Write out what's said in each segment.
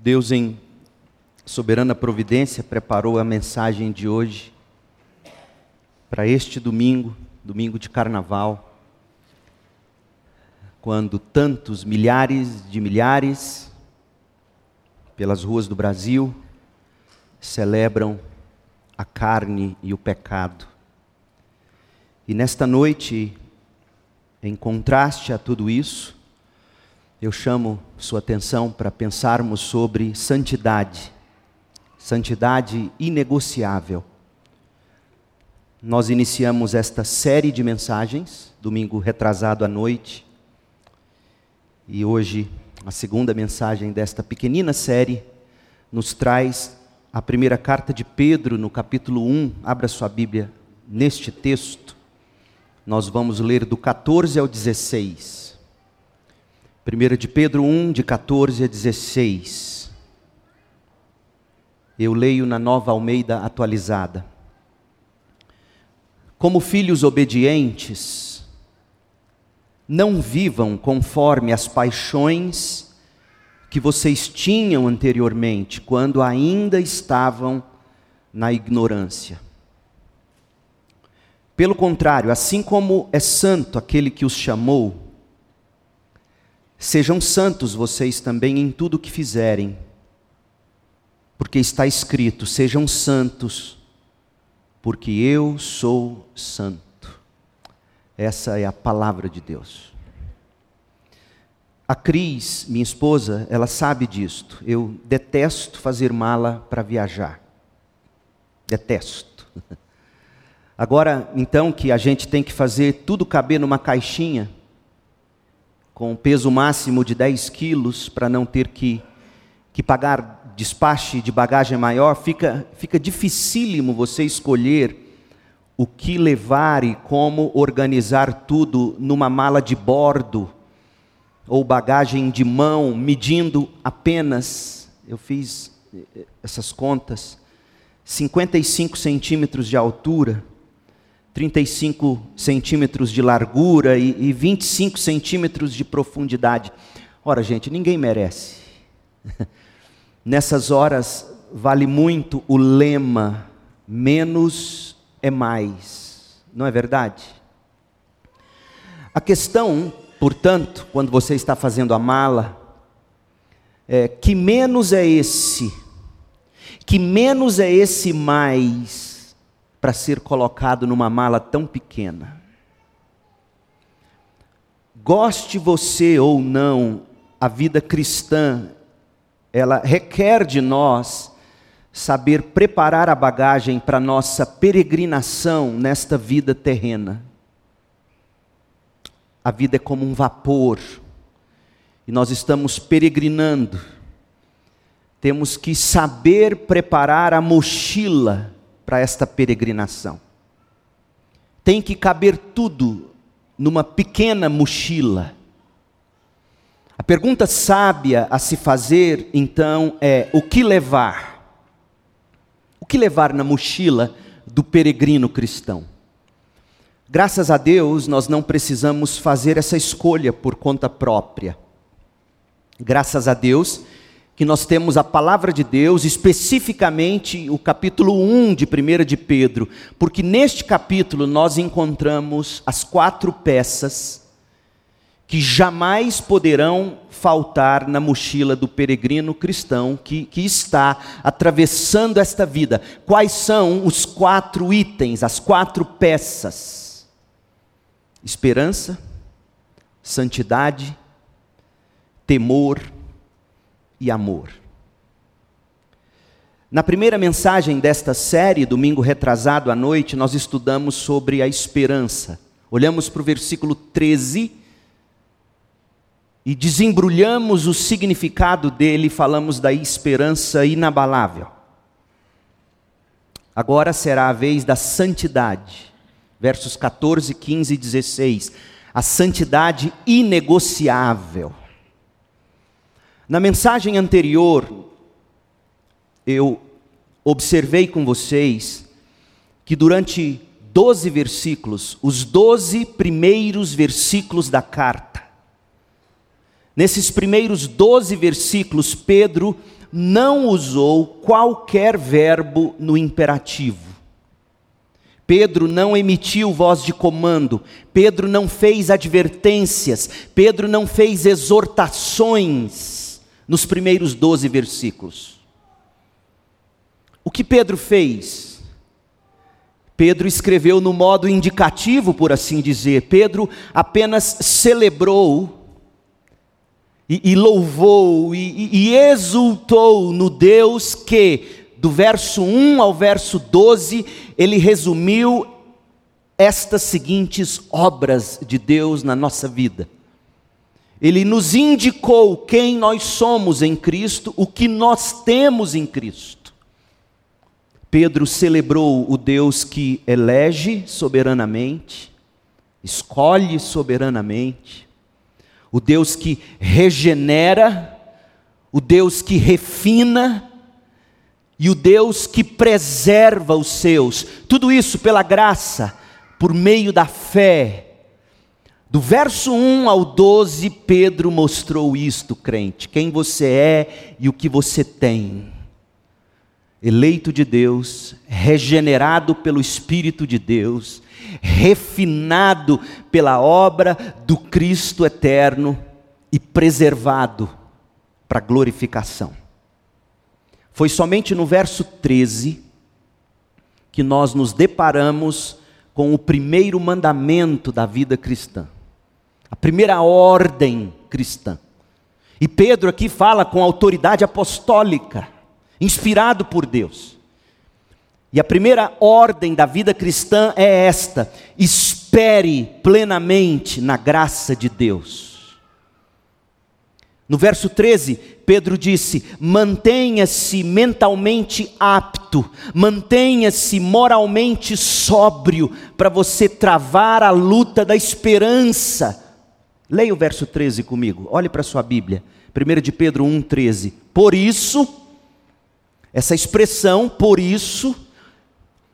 Deus, em soberana providência, preparou a mensagem de hoje para este domingo, domingo de carnaval, quando tantos milhares de milhares pelas ruas do Brasil celebram a carne e o pecado. E nesta noite, em contraste a tudo isso, eu chamo sua atenção para pensarmos sobre santidade, santidade inegociável. Nós iniciamos esta série de mensagens, domingo retrasado à noite, e hoje a segunda mensagem desta pequenina série nos traz a primeira carta de Pedro, no capítulo 1. Abra sua Bíblia neste texto. Nós vamos ler do 14 ao 16. 1 de Pedro 1, de 14 a 16. Eu leio na nova Almeida atualizada. Como filhos obedientes, não vivam conforme as paixões que vocês tinham anteriormente, quando ainda estavam na ignorância. Pelo contrário, assim como é santo aquele que os chamou, Sejam santos vocês também em tudo o que fizerem, porque está escrito: sejam santos, porque eu sou santo. Essa é a palavra de Deus. A Cris, minha esposa, ela sabe disto. Eu detesto fazer mala para viajar. Detesto. Agora, então, que a gente tem que fazer tudo caber numa caixinha, com peso máximo de 10 quilos, para não ter que, que pagar despache de bagagem maior, fica, fica dificílimo você escolher o que levar e como organizar tudo numa mala de bordo ou bagagem de mão, medindo apenas, eu fiz eh, essas contas, 55 centímetros de altura 35 centímetros de largura e, e 25 centímetros de profundidade. Ora, gente, ninguém merece. Nessas horas vale muito o lema: menos é mais. Não é verdade? A questão, portanto, quando você está fazendo a mala, é que menos é esse, que menos é esse mais para ser colocado numa mala tão pequena. Goste você ou não, a vida cristã, ela requer de nós saber preparar a bagagem para nossa peregrinação nesta vida terrena. A vida é como um vapor, e nós estamos peregrinando. Temos que saber preparar a mochila para esta peregrinação. Tem que caber tudo numa pequena mochila. A pergunta sábia a se fazer, então, é: o que levar? O que levar na mochila do peregrino cristão? Graças a Deus, nós não precisamos fazer essa escolha por conta própria. Graças a Deus, que nós temos a palavra de Deus, especificamente o capítulo 1 de 1 de Pedro, porque neste capítulo nós encontramos as quatro peças que jamais poderão faltar na mochila do peregrino cristão que, que está atravessando esta vida. Quais são os quatro itens, as quatro peças? Esperança, santidade, temor e amor. Na primeira mensagem desta série, domingo retrasado à noite, nós estudamos sobre a esperança. Olhamos para o versículo 13 e desembrulhamos o significado dele, falamos da esperança inabalável. Agora será a vez da santidade. Versos 14, 15 e 16. A santidade inegociável. Na mensagem anterior, eu observei com vocês que durante 12 versículos, os 12 primeiros versículos da carta, nesses primeiros 12 versículos, Pedro não usou qualquer verbo no imperativo. Pedro não emitiu voz de comando, Pedro não fez advertências, Pedro não fez exortações nos primeiros doze versículos. O que Pedro fez? Pedro escreveu no modo indicativo, por assim dizer. Pedro apenas celebrou e, e louvou e, e exultou no Deus que do verso 1 ao verso 12, ele resumiu estas seguintes obras de Deus na nossa vida. Ele nos indicou quem nós somos em Cristo, o que nós temos em Cristo. Pedro celebrou o Deus que elege soberanamente, escolhe soberanamente, o Deus que regenera, o Deus que refina, e o Deus que preserva os seus. Tudo isso pela graça, por meio da fé. Do verso 1 ao 12, Pedro mostrou isto, crente: quem você é e o que você tem. Eleito de Deus, regenerado pelo Espírito de Deus, refinado pela obra do Cristo eterno e preservado para glorificação. Foi somente no verso 13 que nós nos deparamos com o primeiro mandamento da vida cristã, a primeira ordem cristã. E Pedro aqui fala com autoridade apostólica, inspirado por Deus. E a primeira ordem da vida cristã é esta: espere plenamente na graça de Deus. No verso 13, Pedro disse: mantenha-se mentalmente apto, mantenha-se moralmente sóbrio, para você travar a luta da esperança. Leia o verso 13 comigo, olhe para a sua Bíblia, 1 de Pedro 1,13. Por isso, essa expressão, por isso,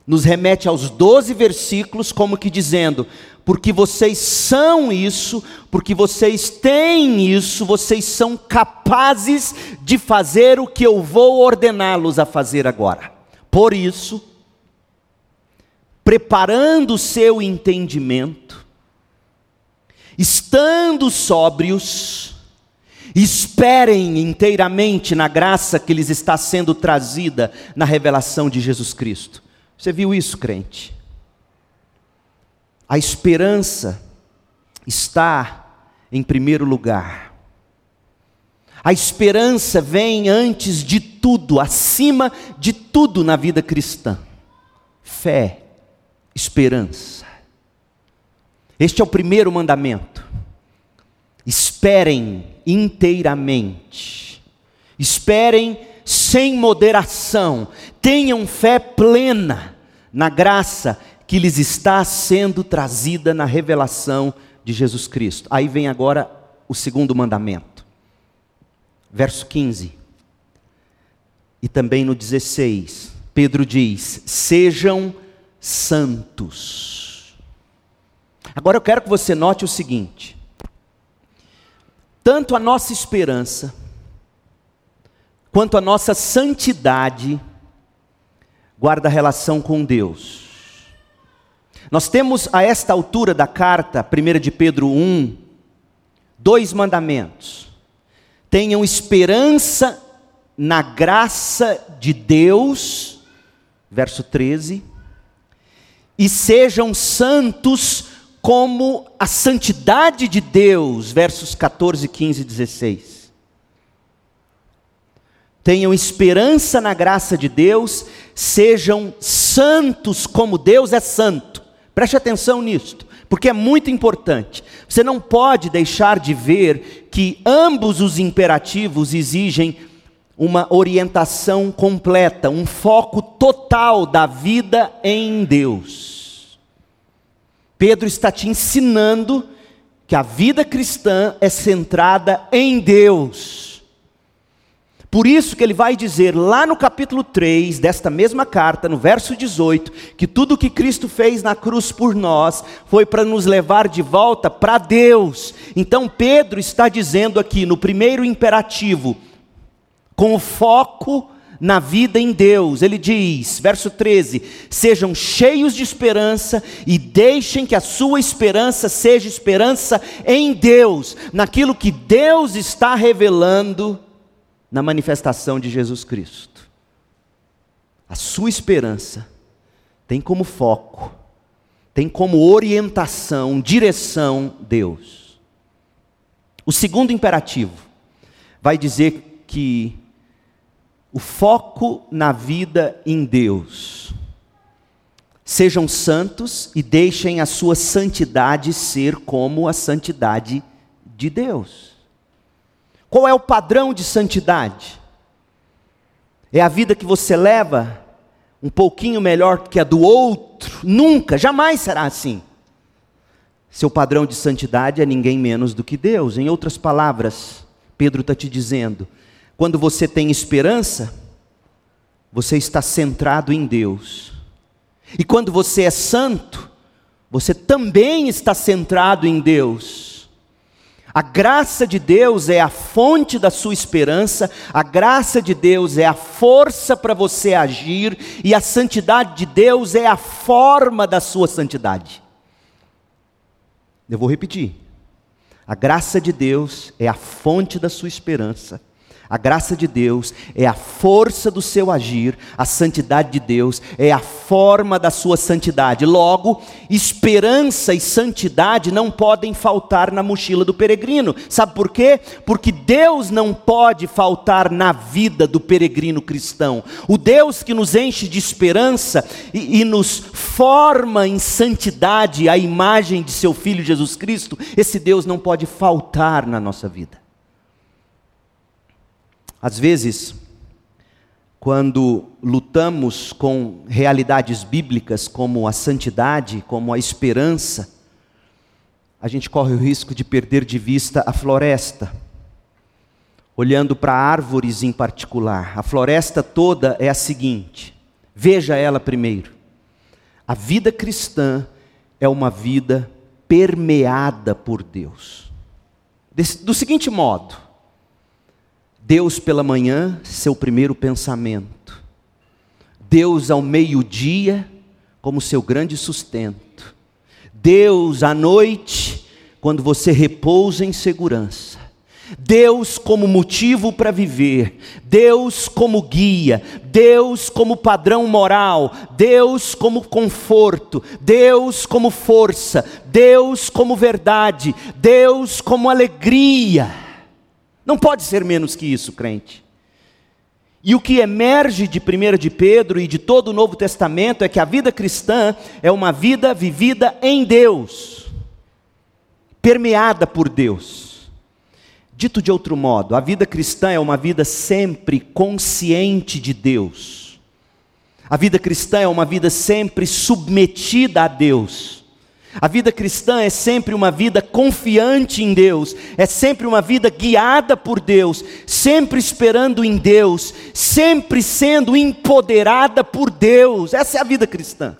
nos remete aos 12 versículos, como que dizendo: porque vocês são isso, porque vocês têm isso, vocês são capazes de fazer o que eu vou ordená-los a fazer agora. Por isso, preparando o seu entendimento, estando sóbrios, esperem inteiramente na graça que lhes está sendo trazida na revelação de Jesus Cristo. Você viu isso, crente? A esperança está em primeiro lugar. A esperança vem antes de tudo, acima de tudo na vida cristã. Fé, esperança. Este é o primeiro mandamento. Esperem inteiramente. Esperem sem moderação. Tenham fé plena na graça que lhes está sendo trazida na revelação de Jesus Cristo. Aí vem agora o segundo mandamento. Verso 15. E também no 16, Pedro diz: Sejam santos. Agora eu quero que você note o seguinte: tanto a nossa esperança, quanto a nossa santidade, guarda relação com Deus. Nós temos a esta altura da carta, 1 de Pedro 1, dois mandamentos. Tenham esperança na graça de Deus, verso 13, e sejam santos como a santidade de Deus, versos 14, 15 e 16. Tenham esperança na graça de Deus, sejam santos como Deus é santo. Preste atenção nisto, porque é muito importante. Você não pode deixar de ver que ambos os imperativos exigem uma orientação completa, um foco total da vida em Deus. Pedro está te ensinando que a vida cristã é centrada em Deus. Por isso que ele vai dizer lá no capítulo 3 desta mesma carta, no verso 18, que tudo o que Cristo fez na cruz por nós foi para nos levar de volta para Deus. Então Pedro está dizendo aqui no primeiro imperativo: com o foco na vida em Deus. Ele diz, verso 13: Sejam cheios de esperança e deixem que a sua esperança seja esperança em Deus, naquilo que Deus está revelando na manifestação de Jesus Cristo. A sua esperança tem como foco, tem como orientação, direção Deus. O segundo imperativo vai dizer que o foco na vida em Deus. Sejam santos e deixem a sua santidade ser como a santidade de Deus. Qual é o padrão de santidade? É a vida que você leva um pouquinho melhor que a do outro? Nunca, jamais será assim. Seu padrão de santidade é ninguém menos do que Deus. Em outras palavras, Pedro está te dizendo: quando você tem esperança, você está centrado em Deus. E quando você é santo, você também está centrado em Deus. A graça de Deus é a fonte da sua esperança, a graça de Deus é a força para você agir, e a santidade de Deus é a forma da sua santidade. Eu vou repetir. A graça de Deus é a fonte da sua esperança, a graça de Deus é a força do seu agir, a santidade de Deus é a forma da sua santidade. Logo, esperança e santidade não podem faltar na mochila do peregrino. Sabe por quê? Porque Deus não pode faltar na vida do peregrino cristão. O Deus que nos enche de esperança e, e nos forma em santidade a imagem de seu Filho Jesus Cristo, esse Deus não pode faltar na nossa vida. Às vezes, quando lutamos com realidades bíblicas como a santidade, como a esperança, a gente corre o risco de perder de vista a floresta, olhando para árvores em particular. A floresta toda é a seguinte: veja ela primeiro. A vida cristã é uma vida permeada por Deus. Do seguinte modo, Deus pela manhã, seu primeiro pensamento. Deus ao meio-dia, como seu grande sustento. Deus à noite, quando você repousa em segurança. Deus como motivo para viver, Deus como guia, Deus como padrão moral, Deus como conforto, Deus como força, Deus como verdade, Deus como alegria. Não pode ser menos que isso, crente. E o que emerge de 1 de Pedro e de todo o Novo Testamento é que a vida cristã é uma vida vivida em Deus, permeada por Deus. Dito de outro modo, a vida cristã é uma vida sempre consciente de Deus. A vida cristã é uma vida sempre submetida a Deus. A vida cristã é sempre uma vida confiante em Deus, é sempre uma vida guiada por Deus, sempre esperando em Deus, sempre sendo empoderada por Deus. Essa é a vida cristã.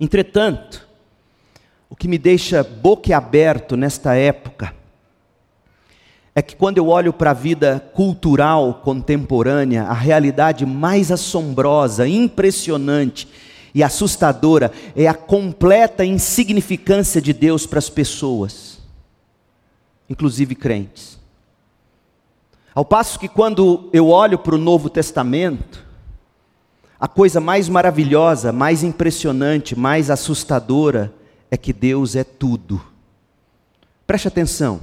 Entretanto, o que me deixa boquiaberto nesta época é que quando eu olho para a vida cultural contemporânea, a realidade mais assombrosa, impressionante, e assustadora é a completa insignificância de Deus para as pessoas, inclusive crentes. Ao passo que quando eu olho para o Novo Testamento, a coisa mais maravilhosa, mais impressionante, mais assustadora é que Deus é tudo. Preste atenção.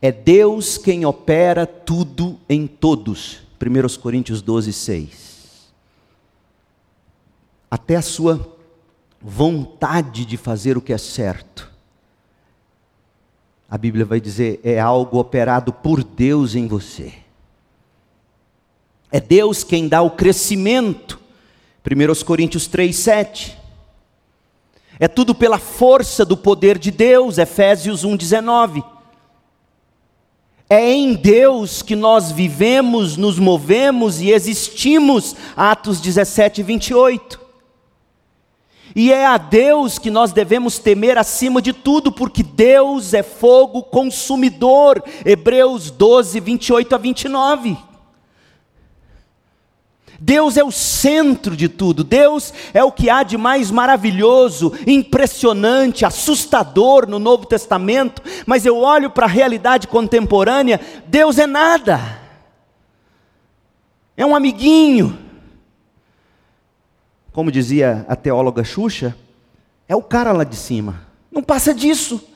É Deus quem opera tudo em todos. 1 Coríntios 12, 6 até a sua vontade de fazer o que é certo. A Bíblia vai dizer, é algo operado por Deus em você. É Deus quem dá o crescimento. 1 Coríntios 3, 7. É tudo pela força do poder de Deus, Efésios 1, 19. É em Deus que nós vivemos, nos movemos e existimos, Atos 17, 28. E é a Deus que nós devemos temer acima de tudo, porque Deus é fogo consumidor. Hebreus 12, 28 a 29. Deus é o centro de tudo, Deus é o que há de mais maravilhoso, impressionante, assustador no Novo Testamento, mas eu olho para a realidade contemporânea, Deus é nada, é um amiguinho. Como dizia a teóloga Xuxa, é o cara lá de cima, não passa disso.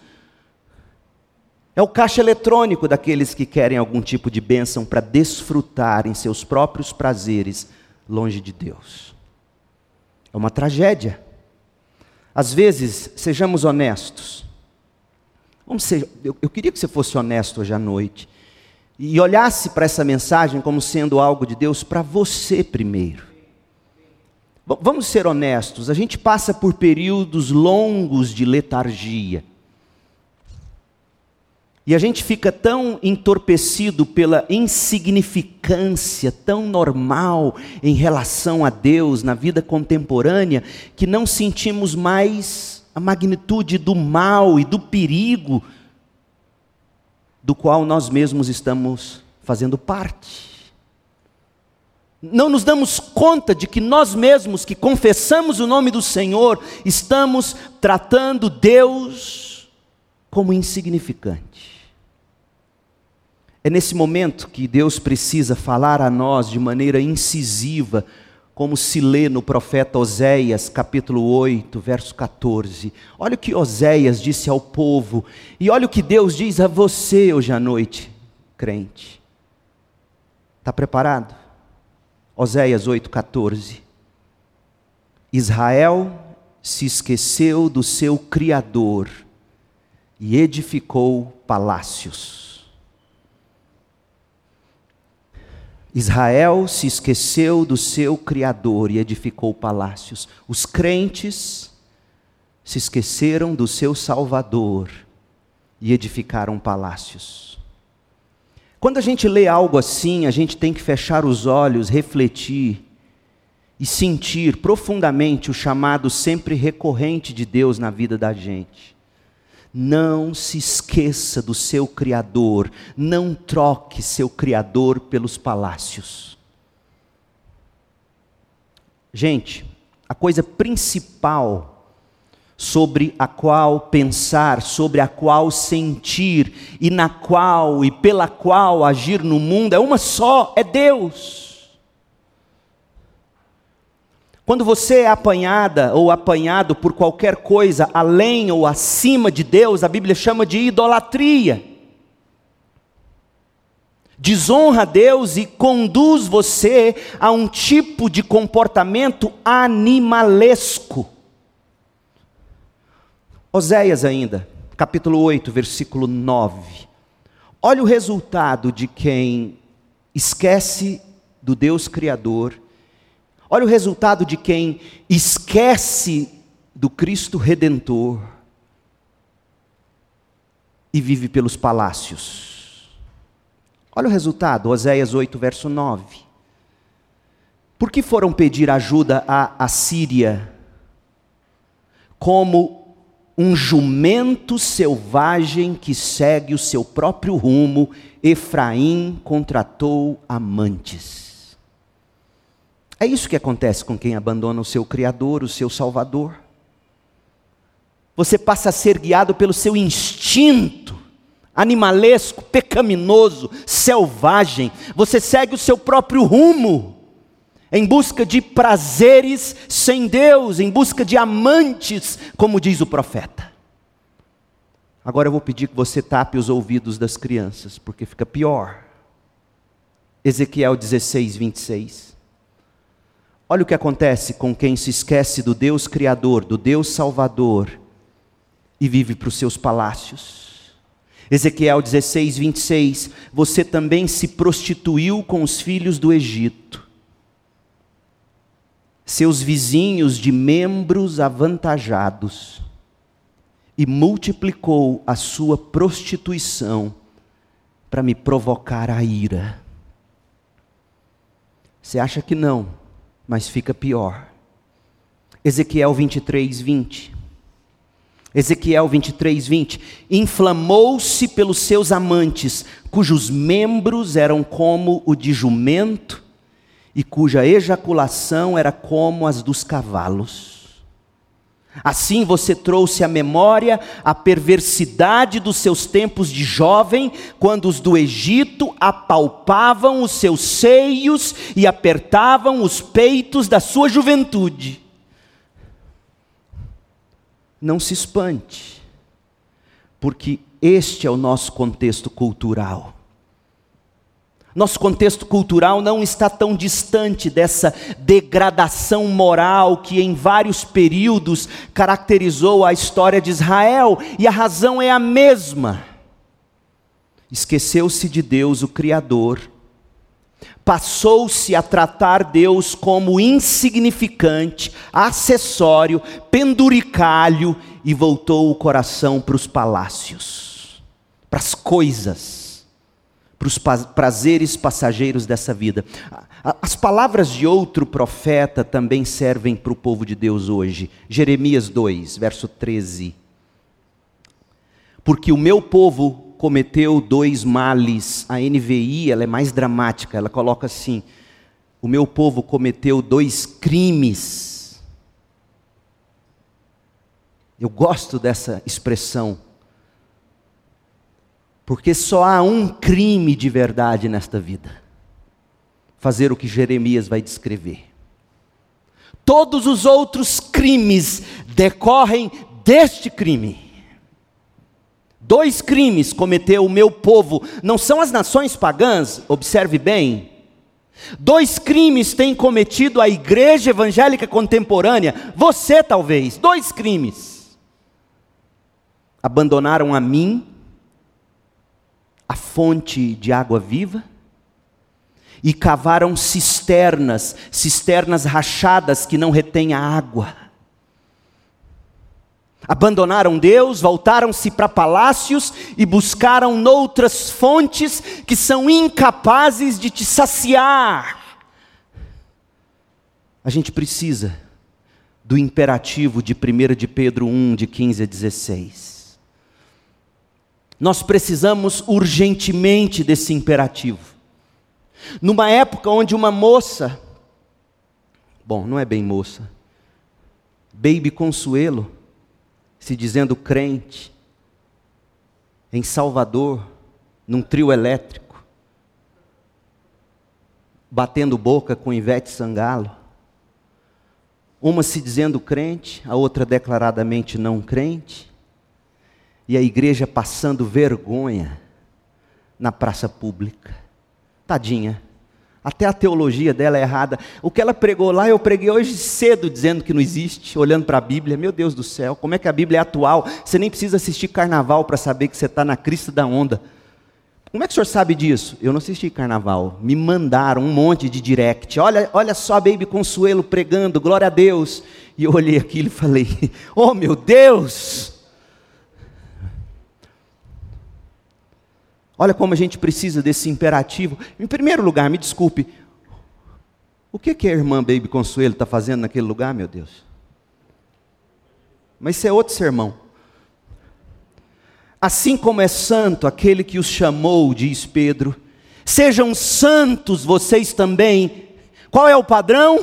É o caixa eletrônico daqueles que querem algum tipo de bênção para desfrutar em seus próprios prazeres longe de Deus. É uma tragédia. Às vezes, sejamos honestos. Vamos ser, eu, eu queria que você fosse honesto hoje à noite e olhasse para essa mensagem como sendo algo de Deus para você primeiro. Vamos ser honestos, a gente passa por períodos longos de letargia. E a gente fica tão entorpecido pela insignificância tão normal em relação a Deus na vida contemporânea, que não sentimos mais a magnitude do mal e do perigo do qual nós mesmos estamos fazendo parte. Não nos damos conta de que nós mesmos que confessamos o nome do Senhor, estamos tratando Deus como insignificante. É nesse momento que Deus precisa falar a nós de maneira incisiva, como se lê no profeta Oséias, capítulo 8, verso 14. Olha o que Oséias disse ao povo, e olha o que Deus diz a você hoje à noite, crente. Está preparado? Oséias 8, 14. Israel se esqueceu do seu Criador e edificou palácios Israel se esqueceu do seu Criador e edificou palácios. Os crentes se esqueceram do seu Salvador e edificaram palácios. Quando a gente lê algo assim, a gente tem que fechar os olhos, refletir e sentir profundamente o chamado sempre recorrente de Deus na vida da gente. Não se esqueça do seu Criador, não troque seu Criador pelos palácios. Gente, a coisa principal sobre a qual pensar, sobre a qual sentir e na qual e pela qual agir no mundo é uma só, é Deus. Quando você é apanhada ou apanhado por qualquer coisa além ou acima de Deus, a Bíblia chama de idolatria. Desonra a Deus e conduz você a um tipo de comportamento animalesco. Oséias ainda, capítulo 8, versículo 9. Olha o resultado de quem esquece do Deus Criador Olha o resultado de quem esquece do Cristo Redentor e vive pelos palácios. Olha o resultado, Oséias 8, verso 9. Por que foram pedir ajuda à Assíria? Como um jumento selvagem que segue o seu próprio rumo, Efraim contratou amantes. É isso que acontece com quem abandona o seu Criador, o seu Salvador. Você passa a ser guiado pelo seu instinto animalesco, pecaminoso, selvagem. Você segue o seu próprio rumo, em busca de prazeres sem Deus, em busca de amantes, como diz o profeta. Agora eu vou pedir que você tape os ouvidos das crianças, porque fica pior. Ezequiel 16, 26. Olha o que acontece com quem se esquece do Deus Criador, do Deus Salvador e vive para os seus palácios. Ezequiel 16, 26. Você também se prostituiu com os filhos do Egito, seus vizinhos de membros avantajados, e multiplicou a sua prostituição para me provocar a ira. Você acha que não? mas fica pior. Ezequiel 23, 20. Ezequiel 23, 20. Inflamou-se pelos seus amantes, cujos membros eram como o de jumento e cuja ejaculação era como as dos cavalos. Assim você trouxe à memória a perversidade dos seus tempos de jovem, quando os do Egito apalpavam os seus seios e apertavam os peitos da sua juventude. Não se espante, porque este é o nosso contexto cultural. Nosso contexto cultural não está tão distante dessa degradação moral que em vários períodos caracterizou a história de Israel, e a razão é a mesma. Esqueceu-se de Deus, o Criador, passou-se a tratar Deus como insignificante, acessório, penduricalho e voltou o coração para os palácios, para as coisas para os prazeres passageiros dessa vida. As palavras de outro profeta também servem para o povo de Deus hoje. Jeremias 2, verso 13. Porque o meu povo cometeu dois males. A NVI ela é mais dramática, ela coloca assim: o meu povo cometeu dois crimes. Eu gosto dessa expressão porque só há um crime de verdade nesta vida: fazer o que Jeremias vai descrever. Todos os outros crimes decorrem deste crime. Dois crimes cometeu o meu povo, não são as nações pagãs, observe bem. Dois crimes tem cometido a igreja evangélica contemporânea, você talvez, dois crimes. Abandonaram a mim a fonte de água viva e cavaram cisternas, cisternas rachadas que não retêm a água. Abandonaram Deus, voltaram-se para palácios e buscaram noutras fontes que são incapazes de te saciar. A gente precisa do imperativo de 1 de Pedro 1, de 15 a 16. Nós precisamos urgentemente desse imperativo. Numa época onde uma moça, bom, não é bem moça, Baby Consuelo, se dizendo crente, em Salvador, num trio elétrico, batendo boca com Ivete Sangalo, uma se dizendo crente, a outra declaradamente não crente, e a igreja passando vergonha na praça pública. Tadinha. Até a teologia dela é errada. O que ela pregou lá, eu preguei hoje cedo dizendo que não existe, olhando para a Bíblia. Meu Deus do céu, como é que a Bíblia é atual? Você nem precisa assistir carnaval para saber que você está na crista da onda. Como é que o senhor sabe disso? Eu não assisti carnaval. Me mandaram um monte de direct. Olha, olha só a Baby Consuelo pregando, glória a Deus. E eu olhei aquilo e falei: Oh meu Deus! Olha como a gente precisa desse imperativo. Em primeiro lugar, me desculpe, o que, que a irmã Baby Consuelo está fazendo naquele lugar, meu Deus? Mas isso é outro sermão. Assim como é santo aquele que os chamou, diz Pedro, sejam santos vocês também. Qual é o padrão?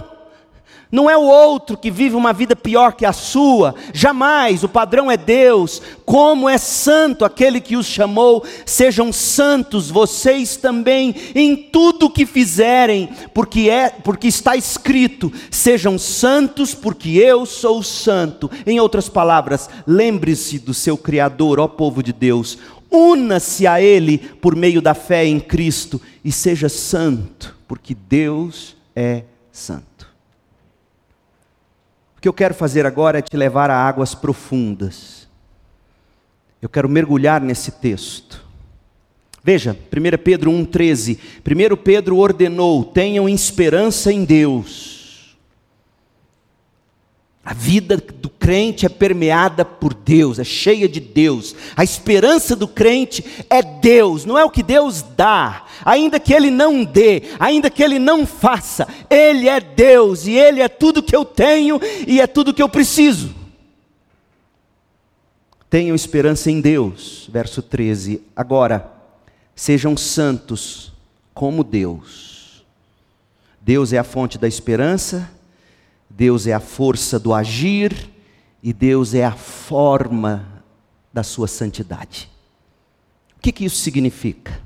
Não é o outro que vive uma vida pior que a sua, jamais, o padrão é Deus. Como é santo aquele que os chamou, sejam santos vocês também em tudo o que fizerem, porque é, porque está escrito: sejam santos, porque eu sou santo. Em outras palavras, lembre-se do seu criador, ó povo de Deus. Una-se a ele por meio da fé em Cristo e seja santo, porque Deus é santo. O que eu quero fazer agora é te levar a águas profundas. Eu quero mergulhar nesse texto. Veja, 1 Pedro 1,13. 1 Pedro ordenou: tenham esperança em Deus. A vida do crente é permeada por Deus, é cheia de Deus. A esperança do crente é Deus, não é o que Deus dá, ainda que Ele não dê, ainda que Ele não faça, Ele é Deus e Ele é tudo que eu tenho e é tudo que eu preciso. Tenham esperança em Deus, verso 13. Agora, sejam santos como Deus. Deus é a fonte da esperança Deus é a força do agir e Deus é a forma da sua santidade. O que, que isso significa?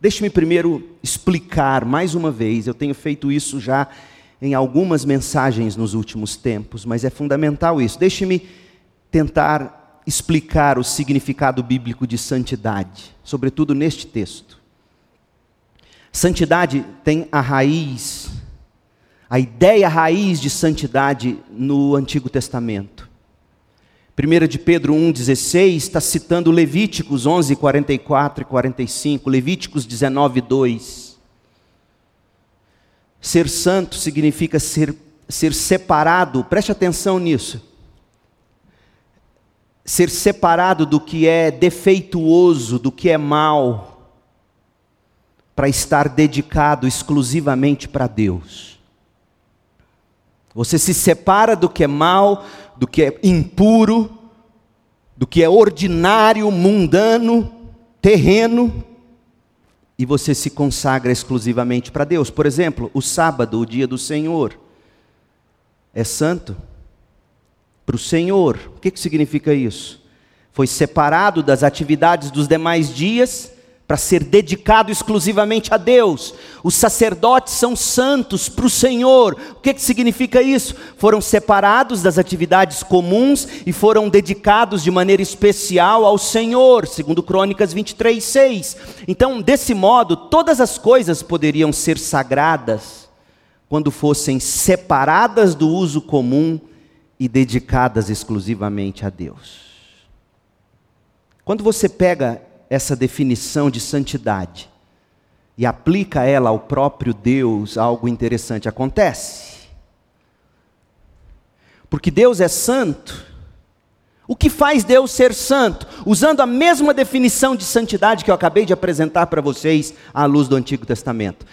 Deixe-me primeiro explicar mais uma vez, eu tenho feito isso já em algumas mensagens nos últimos tempos, mas é fundamental isso. Deixe-me tentar explicar o significado bíblico de santidade, sobretudo neste texto. Santidade tem a raiz a ideia raiz de santidade no Antigo Testamento. 1 de Pedro 1,16 está citando Levíticos 11, 44 e 45, Levíticos 19, 2. Ser santo significa ser, ser separado, preste atenção nisso. Ser separado do que é defeituoso, do que é mal, para estar dedicado exclusivamente para Deus. Você se separa do que é mal, do que é impuro, do que é ordinário, mundano, terreno, e você se consagra exclusivamente para Deus. Por exemplo, o sábado, o dia do Senhor, é santo para o Senhor. O que, que significa isso? Foi separado das atividades dos demais dias para ser dedicado exclusivamente a Deus. Os sacerdotes são santos para o Senhor. O que, que significa isso? Foram separados das atividades comuns e foram dedicados de maneira especial ao Senhor, segundo Crônicas 23, 6. Então, desse modo, todas as coisas poderiam ser sagradas quando fossem separadas do uso comum e dedicadas exclusivamente a Deus. Quando você pega essa definição de santidade e aplica ela ao próprio Deus, algo interessante acontece. Porque Deus é santo. O que faz Deus ser santo? Usando a mesma definição de santidade que eu acabei de apresentar para vocês à luz do Antigo Testamento.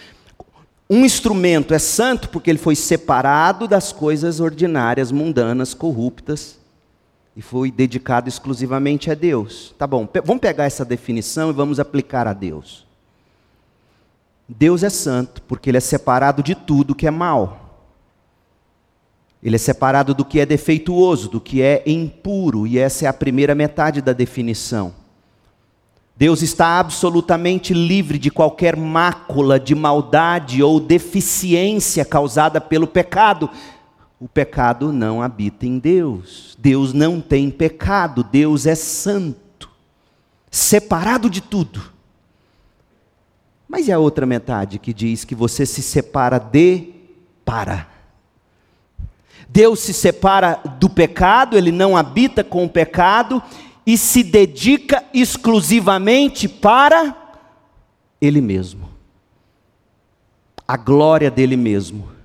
Um instrumento é santo porque ele foi separado das coisas ordinárias, mundanas, corruptas e foi dedicado exclusivamente a Deus. Tá bom, vamos pegar essa definição e vamos aplicar a Deus. Deus é santo porque ele é separado de tudo que é mal. Ele é separado do que é defeituoso, do que é impuro, e essa é a primeira metade da definição. Deus está absolutamente livre de qualquer mácula de maldade ou deficiência causada pelo pecado o pecado não habita em Deus. Deus não tem pecado, Deus é santo, separado de tudo. Mas e a outra metade que diz que você se separa de para? Deus se separa do pecado, ele não habita com o pecado e se dedica exclusivamente para ele mesmo. A glória dele mesmo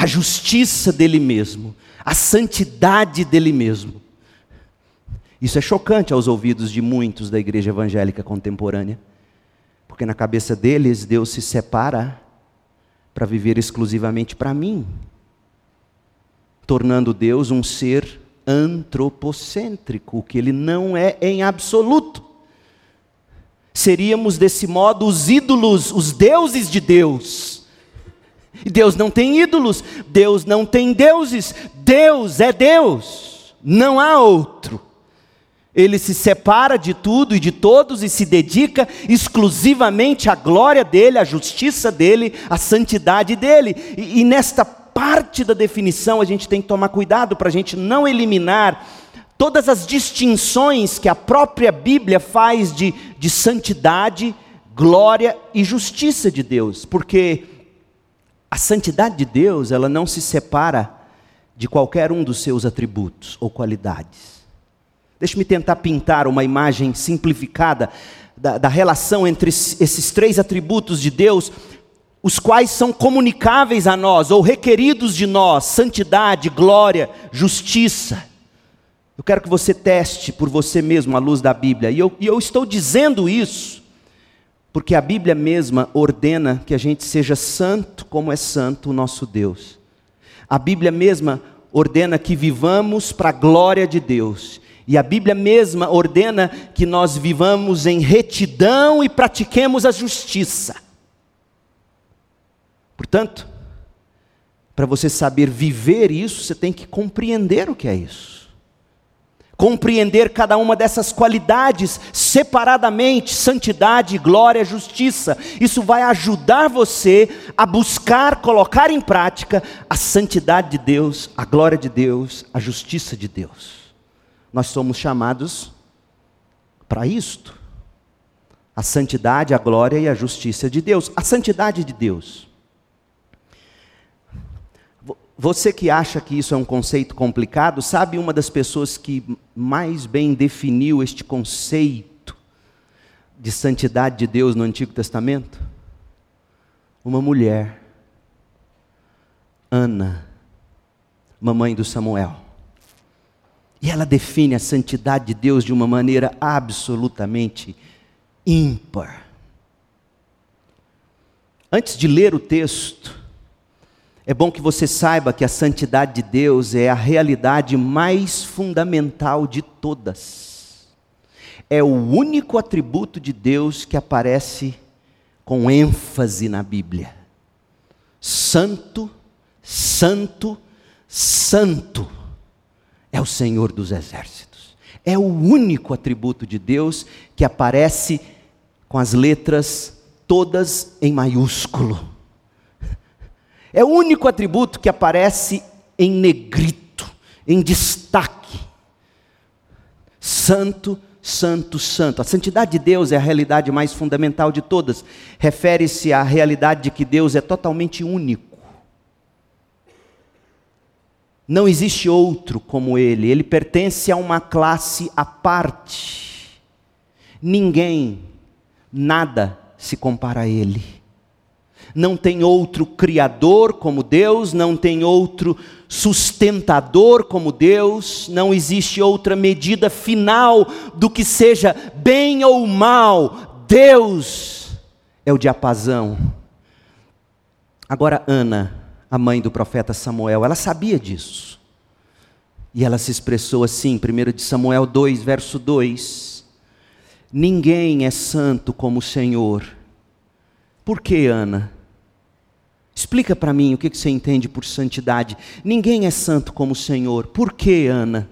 a justiça dele mesmo, a santidade dele mesmo. Isso é chocante aos ouvidos de muitos da igreja evangélica contemporânea, porque na cabeça deles Deus se separa para viver exclusivamente para mim, tornando Deus um ser antropocêntrico, o que ele não é em absoluto. Seríamos desse modo os ídolos, os deuses de Deus Deus não tem ídolos, Deus não tem deuses, Deus é Deus, não há outro. Ele se separa de tudo e de todos e se dedica exclusivamente à glória dele, à justiça dele, à santidade dele. E, e nesta parte da definição a gente tem que tomar cuidado para a gente não eliminar todas as distinções que a própria Bíblia faz de, de santidade, glória e justiça de Deus, porque a santidade de Deus, ela não se separa de qualquer um dos seus atributos ou qualidades. Deixe-me tentar pintar uma imagem simplificada da, da relação entre esses três atributos de Deus, os quais são comunicáveis a nós ou requeridos de nós: santidade, glória, justiça. Eu quero que você teste por você mesmo à luz da Bíblia, e eu, e eu estou dizendo isso, porque a Bíblia mesma ordena que a gente seja santo como é santo o nosso Deus. A Bíblia mesma ordena que vivamos para a glória de Deus. E a Bíblia mesma ordena que nós vivamos em retidão e pratiquemos a justiça. Portanto, para você saber viver isso, você tem que compreender o que é isso. Compreender cada uma dessas qualidades separadamente, santidade, glória, justiça. Isso vai ajudar você a buscar, colocar em prática a santidade de Deus, a glória de Deus, a justiça de Deus. Nós somos chamados para isto. A santidade, a glória e a justiça de Deus. A santidade de Deus. Você que acha que isso é um conceito complicado, sabe uma das pessoas que mais bem definiu este conceito de santidade de Deus no Antigo Testamento? Uma mulher, Ana, mamãe do Samuel. E ela define a santidade de Deus de uma maneira absolutamente ímpar. Antes de ler o texto, é bom que você saiba que a santidade de Deus é a realidade mais fundamental de todas. É o único atributo de Deus que aparece com ênfase na Bíblia. Santo, santo, santo é o Senhor dos exércitos. É o único atributo de Deus que aparece com as letras todas em maiúsculo. É o único atributo que aparece em negrito, em destaque. Santo, santo, santo. A santidade de Deus é a realidade mais fundamental de todas. Refere-se à realidade de que Deus é totalmente único. Não existe outro como ele, ele pertence a uma classe à parte. Ninguém, nada se compara a ele. Não tem outro criador como Deus, não tem outro sustentador como Deus, não existe outra medida final do que seja bem ou mal. Deus é o diapasão. Agora, Ana, a mãe do profeta Samuel, ela sabia disso. E ela se expressou assim, 1 de Samuel 2, verso 2: Ninguém é santo como o Senhor. Por que, Ana? Explica para mim o que você entende por santidade. Ninguém é santo como o Senhor. Por que, Ana?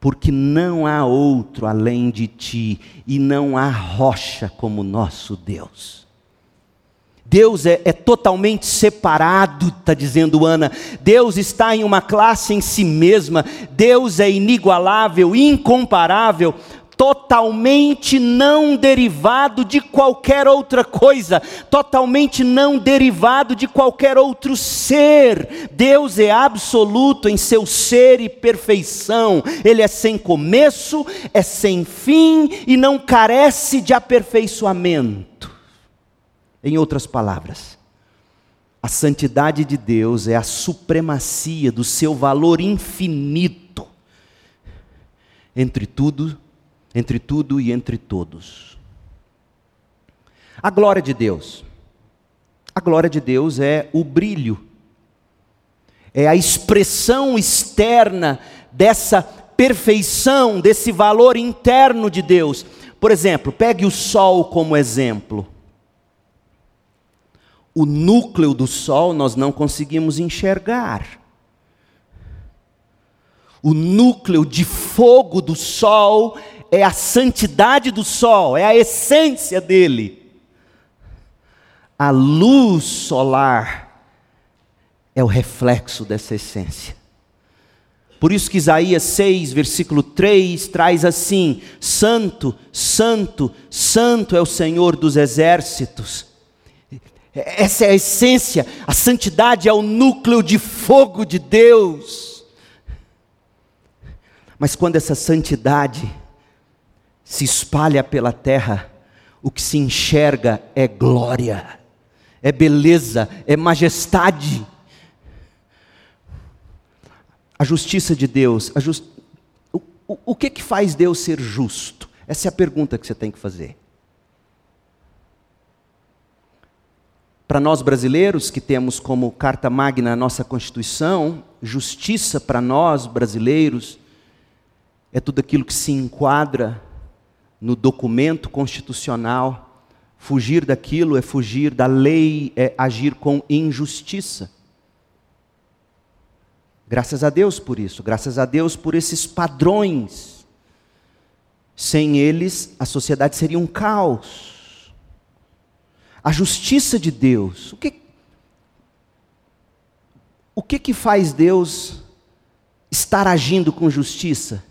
Porque não há outro além de ti, e não há rocha como nosso Deus. Deus é, é totalmente separado, está dizendo Ana. Deus está em uma classe em si mesma. Deus é inigualável, incomparável, totalmente não derivado de qualquer outra coisa, totalmente não derivado de qualquer outro ser. Deus é absoluto em seu ser e perfeição. Ele é sem começo, é sem fim e não carece de aperfeiçoamento. Em outras palavras, a santidade de Deus é a supremacia do seu valor infinito entre tudo, entre tudo e entre todos. A glória de Deus. A glória de Deus é o brilho, é a expressão externa dessa perfeição, desse valor interno de Deus. Por exemplo, pegue o sol como exemplo o núcleo do Sol nós não conseguimos enxergar. O núcleo de fogo do Sol é a santidade do Sol, é a essência dele. A luz solar é o reflexo dessa essência. Por isso que Isaías 6, versículo 3 traz assim: Santo, Santo, Santo é o Senhor dos exércitos. Essa é a essência, a santidade é o núcleo de fogo de Deus. Mas quando essa santidade se espalha pela terra, o que se enxerga é glória, é beleza, é majestade. A justiça de Deus, just... o, o, o que, que faz Deus ser justo? Essa é a pergunta que você tem que fazer. Para nós brasileiros, que temos como carta magna a nossa Constituição, justiça para nós brasileiros é tudo aquilo que se enquadra no documento constitucional. Fugir daquilo é fugir da lei, é agir com injustiça. Graças a Deus por isso, graças a Deus por esses padrões. Sem eles, a sociedade seria um caos a justiça de Deus. O que, o que, que faz Deus estar agindo com justiça?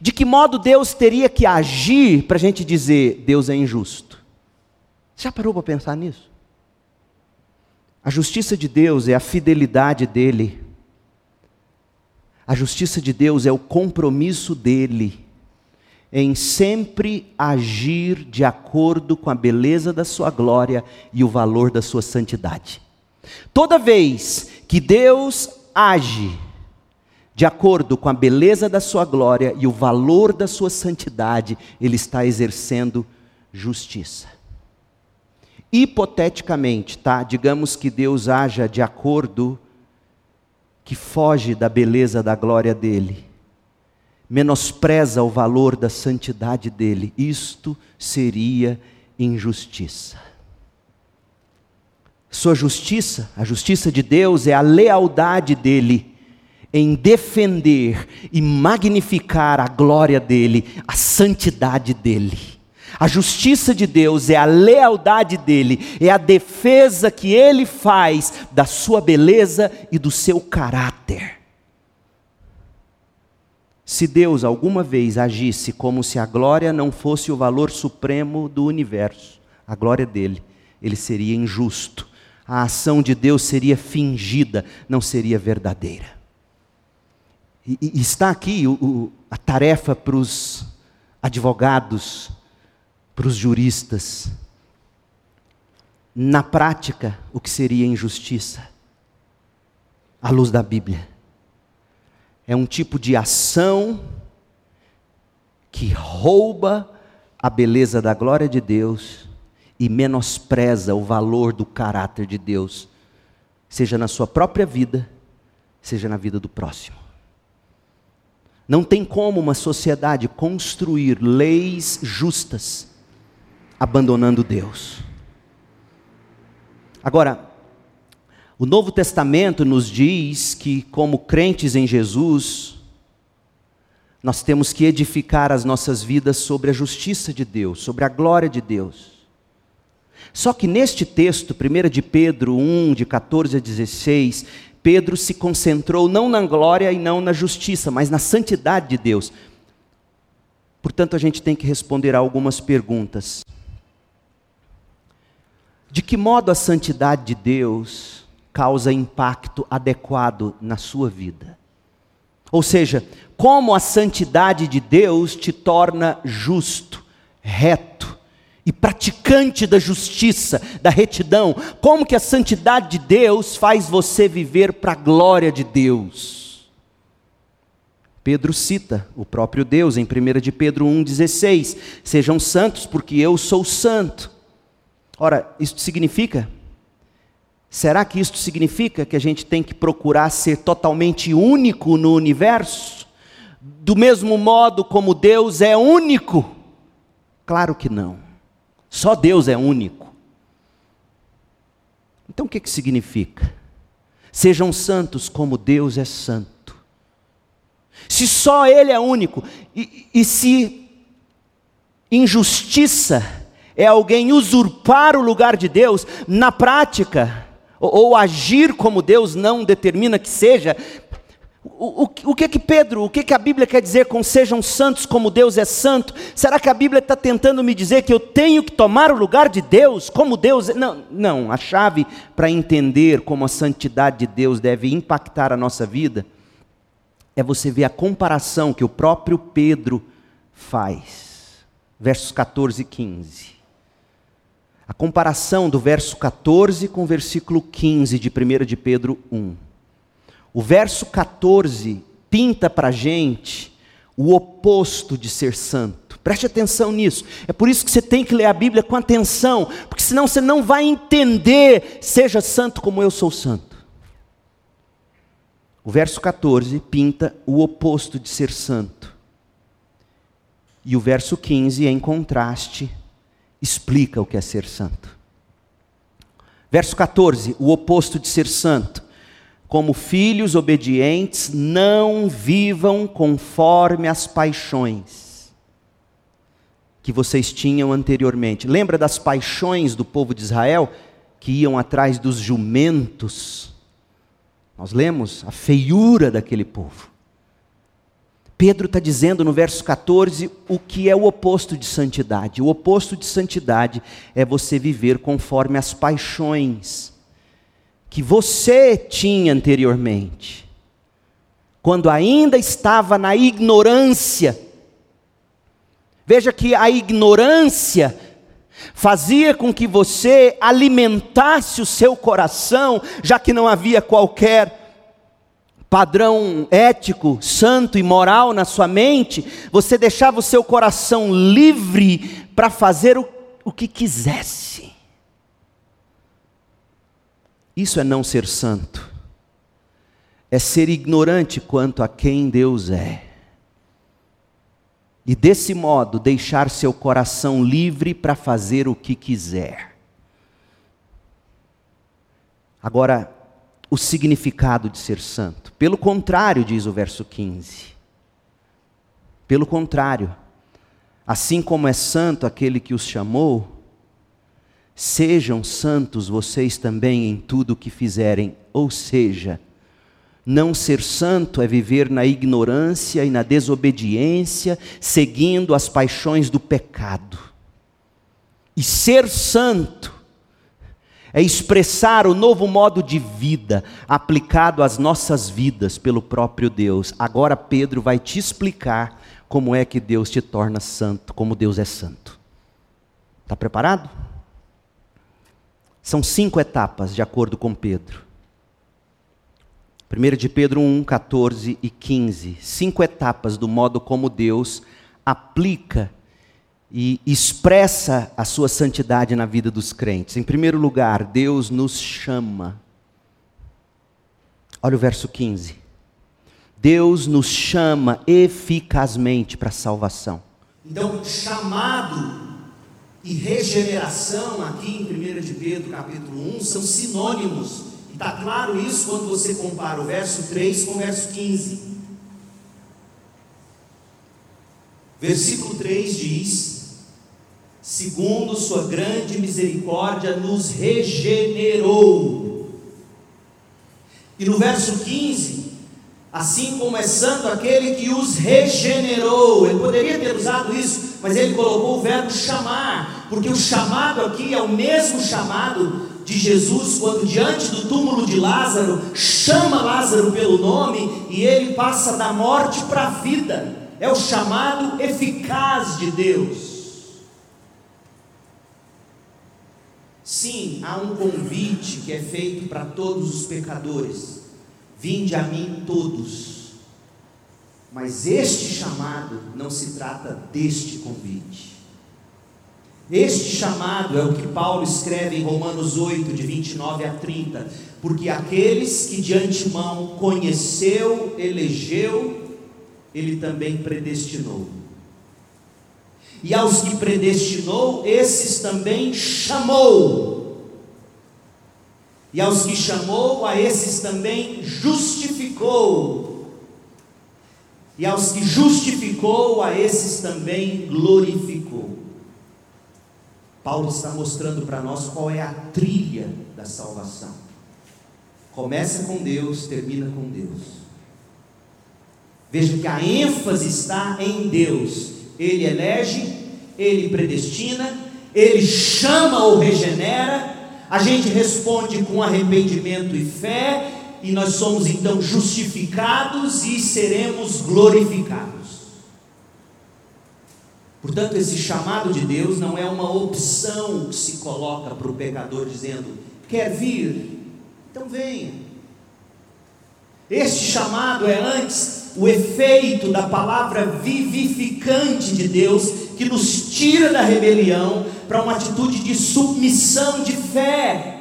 De que modo Deus teria que agir para a gente dizer Deus é injusto? Já parou para pensar nisso? A justiça de Deus é a fidelidade dEle. A justiça de Deus é o compromisso dEle em sempre agir de acordo com a beleza da sua glória e o valor da sua santidade. Toda vez que Deus age de acordo com a beleza da sua glória e o valor da sua santidade, ele está exercendo justiça. Hipoteticamente, tá? Digamos que Deus haja de acordo que foge da beleza da glória dele menospreza o valor da santidade dele. Isto seria injustiça. Sua justiça, a justiça de Deus, é a lealdade dele em defender e magnificar a glória dele, a santidade dele. A justiça de Deus é a lealdade dele, é a defesa que ele faz da sua beleza e do seu caráter. Se Deus alguma vez agisse como se a glória não fosse o valor supremo do universo, a glória dele, ele seria injusto. A ação de Deus seria fingida, não seria verdadeira. E, e está aqui o, o, a tarefa para os advogados, para os juristas. Na prática, o que seria injustiça? À luz da Bíblia é um tipo de ação que rouba a beleza da glória de Deus e menospreza o valor do caráter de Deus, seja na sua própria vida, seja na vida do próximo. Não tem como uma sociedade construir leis justas abandonando Deus. Agora, o Novo Testamento nos diz que, como crentes em Jesus, nós temos que edificar as nossas vidas sobre a justiça de Deus, sobre a glória de Deus. Só que neste texto, 1 de Pedro 1, de 14 a 16, Pedro se concentrou não na glória e não na justiça, mas na santidade de Deus. Portanto, a gente tem que responder a algumas perguntas. De que modo a santidade de Deus causa impacto adequado na sua vida. Ou seja, como a santidade de Deus te torna justo, reto e praticante da justiça, da retidão, como que a santidade de Deus faz você viver para a glória de Deus. Pedro cita o próprio Deus em 1 de Pedro 1,16: Sejam santos, porque eu sou santo. Ora, isso significa Será que isto significa que a gente tem que procurar ser totalmente único no universo? Do mesmo modo como Deus é único? Claro que não. Só Deus é único. Então o que, que significa? Sejam santos como Deus é santo. Se só Ele é único, e, e se injustiça é alguém usurpar o lugar de Deus, na prática, ou, ou agir como Deus não determina que seja, o, o, o, que que Pedro, o que que a Bíblia quer dizer com sejam santos como Deus é santo? Será que a Bíblia está tentando me dizer que eu tenho que tomar o lugar de Deus, como Deus é? Não, não, a chave para entender como a santidade de Deus deve impactar a nossa vida é você ver a comparação que o próprio Pedro faz. Versos 14 e 15. A comparação do verso 14 com o versículo 15 de 1 de Pedro 1. O verso 14 pinta para gente o oposto de ser santo. Preste atenção nisso. É por isso que você tem que ler a Bíblia com atenção, porque senão você não vai entender. Seja santo como eu sou santo. O verso 14 pinta o oposto de ser santo. E o verso 15, em contraste, explica o que é ser santo. Verso 14, o oposto de ser santo. Como filhos obedientes, não vivam conforme as paixões que vocês tinham anteriormente. Lembra das paixões do povo de Israel que iam atrás dos jumentos? Nós lemos a feiura daquele povo. Pedro está dizendo no verso 14 o que é o oposto de santidade. O oposto de santidade é você viver conforme as paixões que você tinha anteriormente, quando ainda estava na ignorância. Veja que a ignorância fazia com que você alimentasse o seu coração, já que não havia qualquer padrão ético, santo e moral na sua mente, você deixava o seu coração livre para fazer o, o que quisesse. Isso é não ser santo, é ser ignorante quanto a quem Deus é. E desse modo deixar seu coração livre para fazer o que quiser. Agora, o significado de ser santo. Pelo contrário, diz o verso 15. Pelo contrário, assim como é santo aquele que os chamou, sejam santos vocês também em tudo o que fizerem. Ou seja, não ser santo é viver na ignorância e na desobediência, seguindo as paixões do pecado. E ser santo é expressar o novo modo de vida aplicado às nossas vidas pelo próprio Deus. Agora Pedro vai te explicar como é que Deus te torna santo, como Deus é santo. Está preparado? São cinco etapas, de acordo com Pedro. 1 de Pedro 1, 14 e 15. Cinco etapas do modo como Deus aplica e expressa a sua santidade na vida dos crentes. Em primeiro lugar, Deus nos chama. Olha o verso 15. Deus nos chama eficazmente para a salvação. Então, chamado e regeneração aqui em 1 de Pedro, capítulo 1, são sinônimos. E está claro isso quando você compara o verso 3 com o verso 15. Versículo 3 diz: segundo sua grande misericórdia, nos regenerou. E no verso 15, assim como é santo aquele que os regenerou, ele poderia ter usado isso, mas ele colocou o verbo chamar, porque o chamado aqui é o mesmo chamado de Jesus, quando diante do túmulo de Lázaro, chama Lázaro pelo nome e ele passa da morte para a vida. É o chamado eficaz de Deus. Sim, há um convite que é feito para todos os pecadores: vinde a mim todos. Mas este chamado não se trata deste convite. Este chamado é o que Paulo escreve em Romanos 8, de 29 a 30. Porque aqueles que de antemão conheceu, elegeu, ele também predestinou. E aos que predestinou, esses também chamou. E aos que chamou, a esses também justificou. E aos que justificou, a esses também glorificou. Paulo está mostrando para nós qual é a trilha da salvação. Começa com Deus, termina com Deus. Veja que a ênfase está em Deus ele elege, ele predestina, ele chama ou regenera, a gente responde com arrependimento e fé, e nós somos então justificados e seremos glorificados. Portanto, esse chamado de Deus não é uma opção que se coloca para o pecador dizendo: quer vir? Então venha. Este chamado é antes o efeito da palavra vivificante de Deus que nos tira da rebelião para uma atitude de submissão de fé.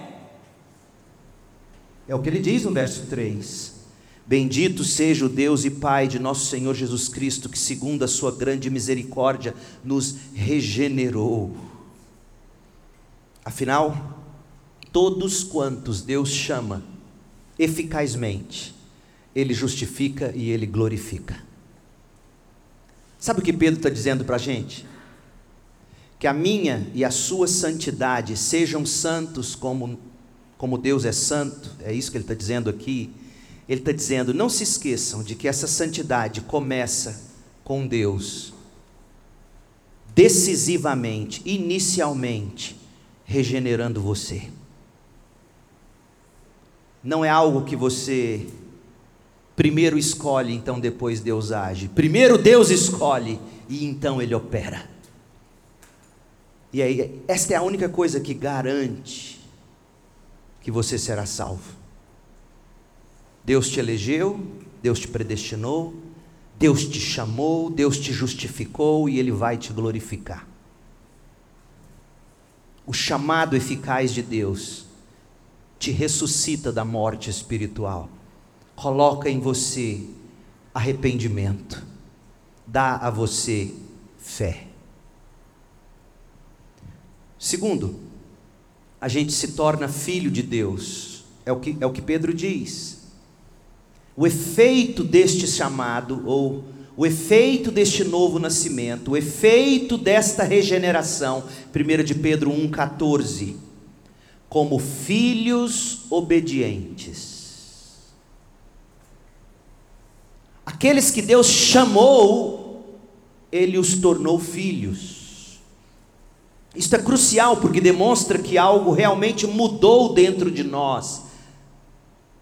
É o que ele diz no verso 3. Bendito seja o Deus e Pai de nosso Senhor Jesus Cristo, que, segundo a Sua grande misericórdia, nos regenerou. Afinal, todos quantos Deus chama eficazmente, Ele justifica e Ele glorifica. Sabe o que Pedro está dizendo para a gente? Que a minha e a sua santidade sejam santos como, como Deus é santo, é isso que ele está dizendo aqui ele está dizendo: não se esqueçam de que essa santidade começa com Deus, decisivamente, inicialmente, regenerando você. Não é algo que você primeiro escolhe, então depois Deus age. Primeiro Deus escolhe e então Ele opera. E aí, esta é a única coisa que garante que você será salvo. Deus te elegeu, Deus te predestinou, Deus te chamou, Deus te justificou e Ele vai te glorificar. O chamado eficaz de Deus te ressuscita da morte espiritual, coloca em você arrependimento, dá a você fé. Segundo, a gente se torna filho de Deus, é o que, é o que Pedro diz. O efeito deste chamado, ou o efeito deste novo nascimento, o efeito desta regeneração, 1 de Pedro 1,14, como filhos obedientes. Aqueles que Deus chamou, Ele os tornou filhos. Isto é crucial porque demonstra que algo realmente mudou dentro de nós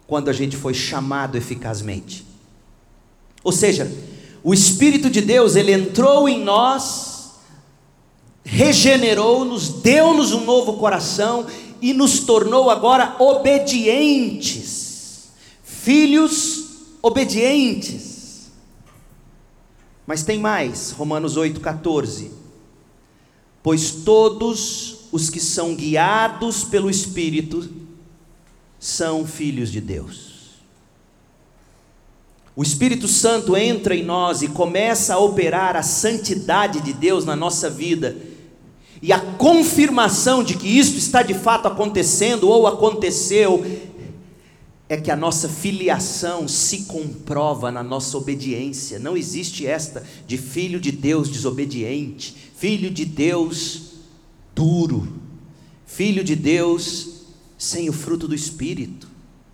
quando a gente foi chamado eficazmente. Ou seja, o Espírito de Deus, ele entrou em nós, regenerou-nos, deu-nos um novo coração e nos tornou agora obedientes, filhos obedientes. Mas tem mais, Romanos 8,14. Pois todos os que são guiados pelo Espírito são filhos de Deus. O Espírito Santo entra em nós e começa a operar a santidade de Deus na nossa vida. E a confirmação de que isto está de fato acontecendo ou aconteceu é que a nossa filiação se comprova na nossa obediência. Não existe esta de filho de Deus desobediente, filho de Deus duro, filho de Deus sem o fruto do Espírito.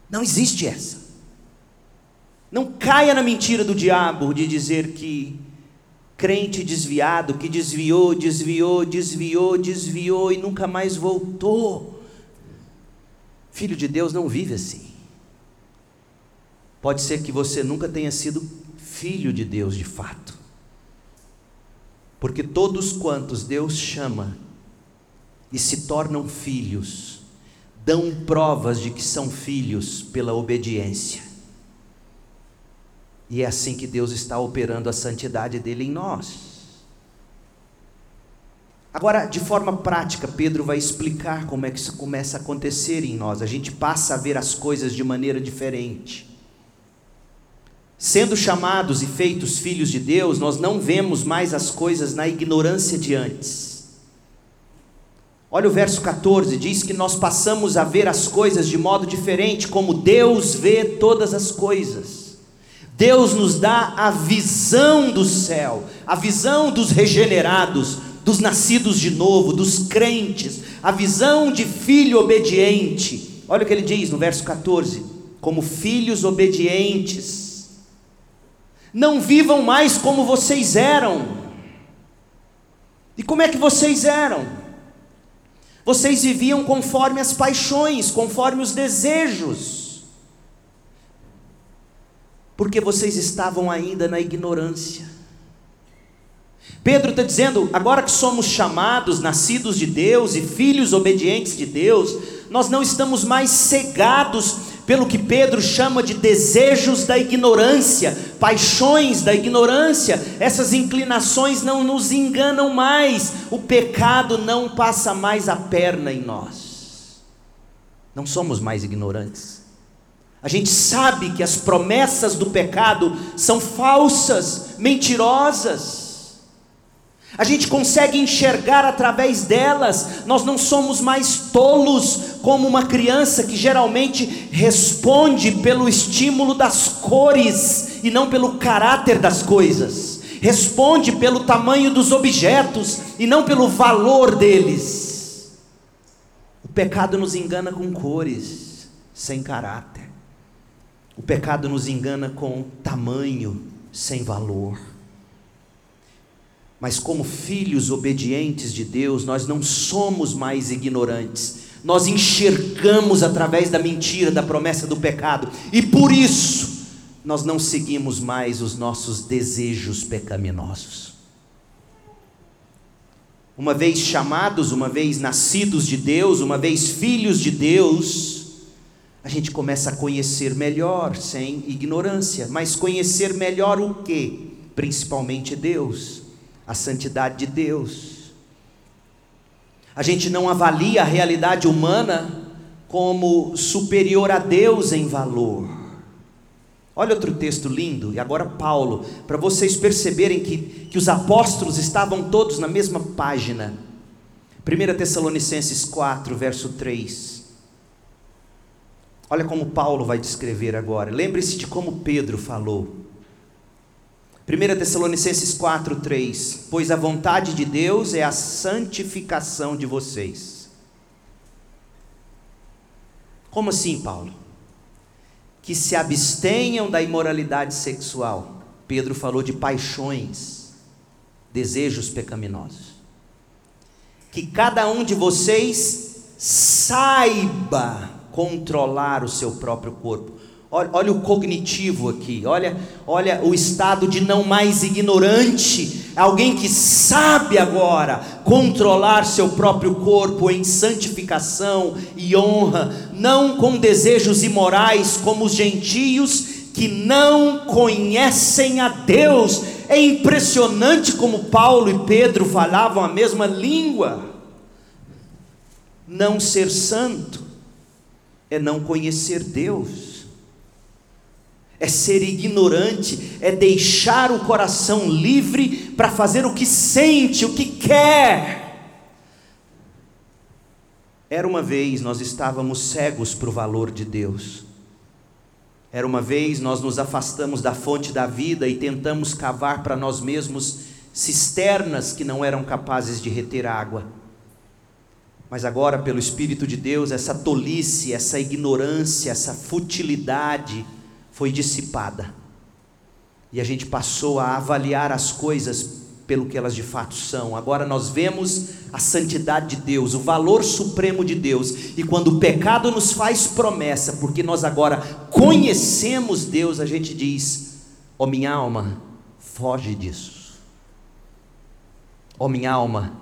Não existe essa. Não caia na mentira do diabo de dizer que crente desviado, que desviou, desviou, desviou, desviou e nunca mais voltou. Filho de Deus não vive assim. Pode ser que você nunca tenha sido filho de Deus de fato. Porque todos quantos Deus chama e se tornam filhos, dão provas de que são filhos pela obediência. E é assim que Deus está operando a santidade dele em nós. Agora, de forma prática, Pedro vai explicar como é que isso começa a acontecer em nós. A gente passa a ver as coisas de maneira diferente. Sendo chamados e feitos filhos de Deus, nós não vemos mais as coisas na ignorância de antes. Olha o verso 14, diz que nós passamos a ver as coisas de modo diferente, como Deus vê todas as coisas. Deus nos dá a visão do céu, a visão dos regenerados, dos nascidos de novo, dos crentes, a visão de filho obediente. Olha o que ele diz no verso 14: como filhos obedientes, não vivam mais como vocês eram. E como é que vocês eram? Vocês viviam conforme as paixões, conforme os desejos, porque vocês estavam ainda na ignorância. Pedro está dizendo: agora que somos chamados, nascidos de Deus e filhos obedientes de Deus, nós não estamos mais cegados pelo que Pedro chama de desejos da ignorância, paixões da ignorância, essas inclinações não nos enganam mais, o pecado não passa mais a perna em nós, não somos mais ignorantes. A gente sabe que as promessas do pecado são falsas, mentirosas. A gente consegue enxergar através delas, nós não somos mais tolos como uma criança que geralmente responde pelo estímulo das cores e não pelo caráter das coisas, responde pelo tamanho dos objetos e não pelo valor deles. O pecado nos engana com cores, sem caráter, o pecado nos engana com tamanho, sem valor. Mas, como filhos obedientes de Deus, nós não somos mais ignorantes, nós enxergamos através da mentira, da promessa do pecado, e por isso nós não seguimos mais os nossos desejos pecaminosos. Uma vez chamados, uma vez nascidos de Deus, uma vez filhos de Deus, a gente começa a conhecer melhor, sem ignorância, mas conhecer melhor o que? Principalmente Deus a santidade de Deus. A gente não avalia a realidade humana como superior a Deus em valor. Olha outro texto lindo, e agora Paulo, para vocês perceberem que, que os apóstolos estavam todos na mesma página. 1 Tessalonicenses 4, verso 3. Olha como Paulo vai descrever agora. Lembre-se de como Pedro falou. 1 Tessalonicenses 4, 3: Pois a vontade de Deus é a santificação de vocês. Como assim, Paulo? Que se abstenham da imoralidade sexual. Pedro falou de paixões, desejos pecaminosos. Que cada um de vocês saiba controlar o seu próprio corpo Olha, olha, o cognitivo aqui, olha, olha o estado de não mais ignorante, alguém que sabe agora controlar seu próprio corpo em santificação e honra, não com desejos imorais como os gentios que não conhecem a Deus. É impressionante como Paulo e Pedro falavam a mesma língua. Não ser santo é não conhecer Deus é ser ignorante, é deixar o coração livre para fazer o que sente, o que quer. Era uma vez nós estávamos cegos para o valor de Deus. Era uma vez nós nos afastamos da fonte da vida e tentamos cavar para nós mesmos cisternas que não eram capazes de reter água. Mas agora, pelo Espírito de Deus, essa tolice, essa ignorância, essa futilidade, foi dissipada. E a gente passou a avaliar as coisas pelo que elas de fato são. Agora nós vemos a santidade de Deus, o valor supremo de Deus. E quando o pecado nos faz promessa, porque nós agora conhecemos Deus, a gente diz: Ó oh, minha alma, foge disso. Ó oh, minha alma,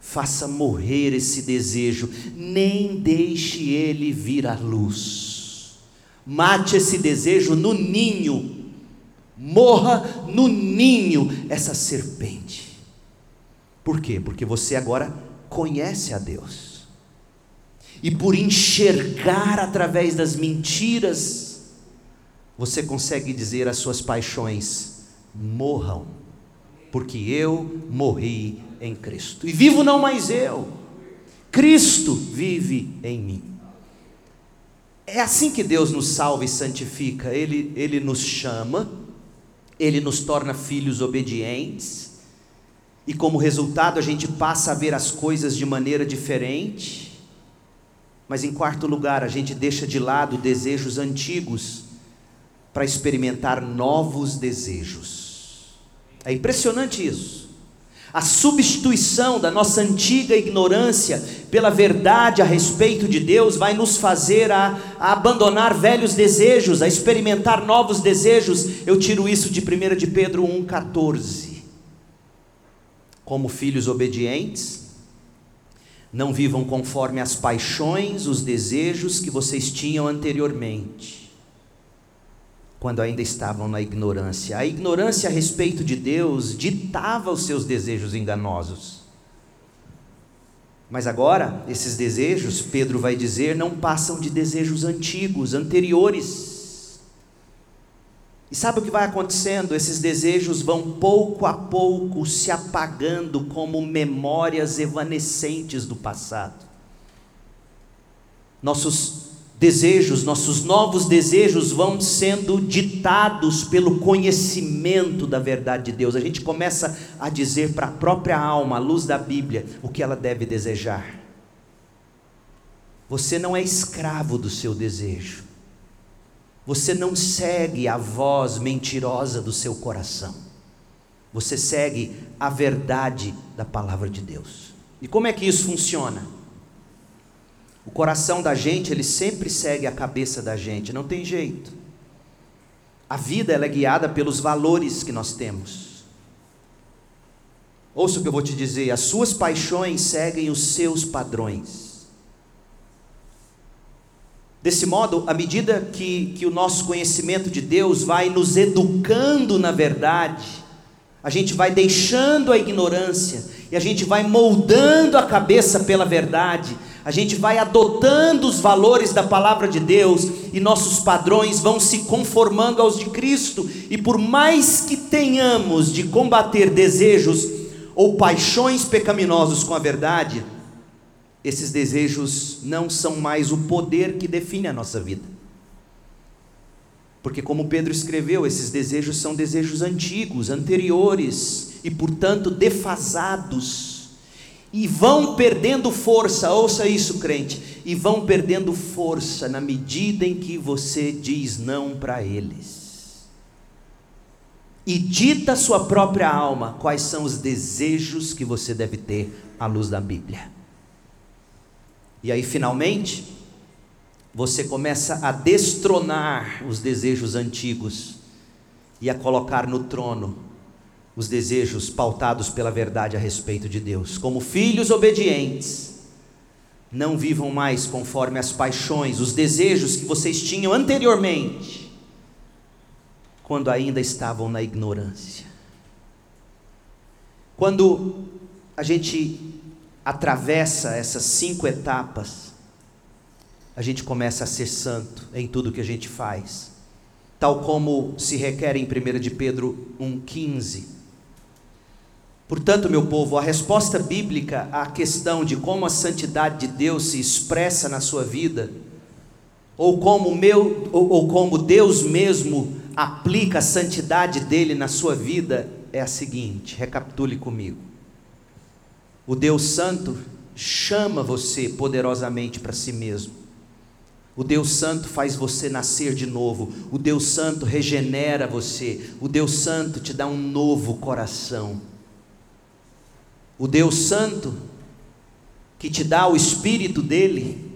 faça morrer esse desejo, nem deixe ele vir à luz. Mate esse desejo no ninho. Morra no ninho essa serpente. Por quê? Porque você agora conhece a Deus. E por enxergar através das mentiras, você consegue dizer às suas paixões: morram, porque eu morri em Cristo. E vivo não mais eu, Cristo vive em mim. É assim que Deus nos salva e santifica. Ele, ele nos chama, Ele nos torna filhos obedientes, e como resultado a gente passa a ver as coisas de maneira diferente. Mas em quarto lugar, a gente deixa de lado desejos antigos para experimentar novos desejos. É impressionante isso. A substituição da nossa antiga ignorância pela verdade a respeito de Deus vai nos fazer a, a, abandonar velhos desejos, a experimentar novos desejos. Eu tiro isso de 1 de Pedro 1,14. Como filhos obedientes, não vivam conforme as paixões, os desejos que vocês tinham anteriormente, quando ainda estavam na ignorância. A ignorância a respeito de Deus ditava os seus desejos enganosos. Mas agora, esses desejos, Pedro vai dizer, não passam de desejos antigos, anteriores e sabe o que vai acontecendo? Esses desejos vão pouco a pouco se apagando como memórias evanescentes do passado. Nossos desejos, nossos novos desejos vão sendo ditados pelo conhecimento da verdade de Deus. A gente começa a dizer para a própria alma, à luz da Bíblia, o que ela deve desejar. Você não é escravo do seu desejo. Você não segue a voz mentirosa do seu coração. Você segue a verdade da palavra de Deus. E como é que isso funciona? O coração da gente, ele sempre segue a cabeça da gente, não tem jeito. A vida ela é guiada pelos valores que nós temos. Ouça o que eu vou te dizer: as suas paixões seguem os seus padrões. Desse modo, à medida que, que o nosso conhecimento de Deus vai nos educando na verdade, a gente vai deixando a ignorância e a gente vai moldando a cabeça pela verdade, a gente vai adotando os valores da palavra de Deus e nossos padrões vão se conformando aos de Cristo, e por mais que tenhamos de combater desejos ou paixões pecaminosos com a verdade, esses desejos não são mais o poder que define a nossa vida. Porque, como Pedro escreveu, esses desejos são desejos antigos, anteriores e, portanto, defasados. E vão perdendo força, ouça isso, crente, e vão perdendo força na medida em que você diz não para eles. E dita sua própria alma quais são os desejos que você deve ter à luz da Bíblia. E aí, finalmente, você começa a destronar os desejos antigos e a colocar no trono os desejos pautados pela verdade a respeito de Deus. Como filhos obedientes, não vivam mais conforme as paixões, os desejos que vocês tinham anteriormente, quando ainda estavam na ignorância. Quando a gente atravessa essas cinco etapas, a gente começa a ser santo em tudo que a gente faz, tal como se requer em 1 de Pedro 1,15. Portanto, meu povo, a resposta bíblica à questão de como a santidade de Deus se expressa na sua vida, ou como, meu, ou, ou como Deus mesmo aplica a santidade dele na sua vida, é a seguinte: recapitule comigo. O Deus Santo chama você poderosamente para si mesmo. O Deus Santo faz você nascer de novo. O Deus Santo regenera você. O Deus Santo te dá um novo coração. O Deus Santo, que te dá o Espírito dele,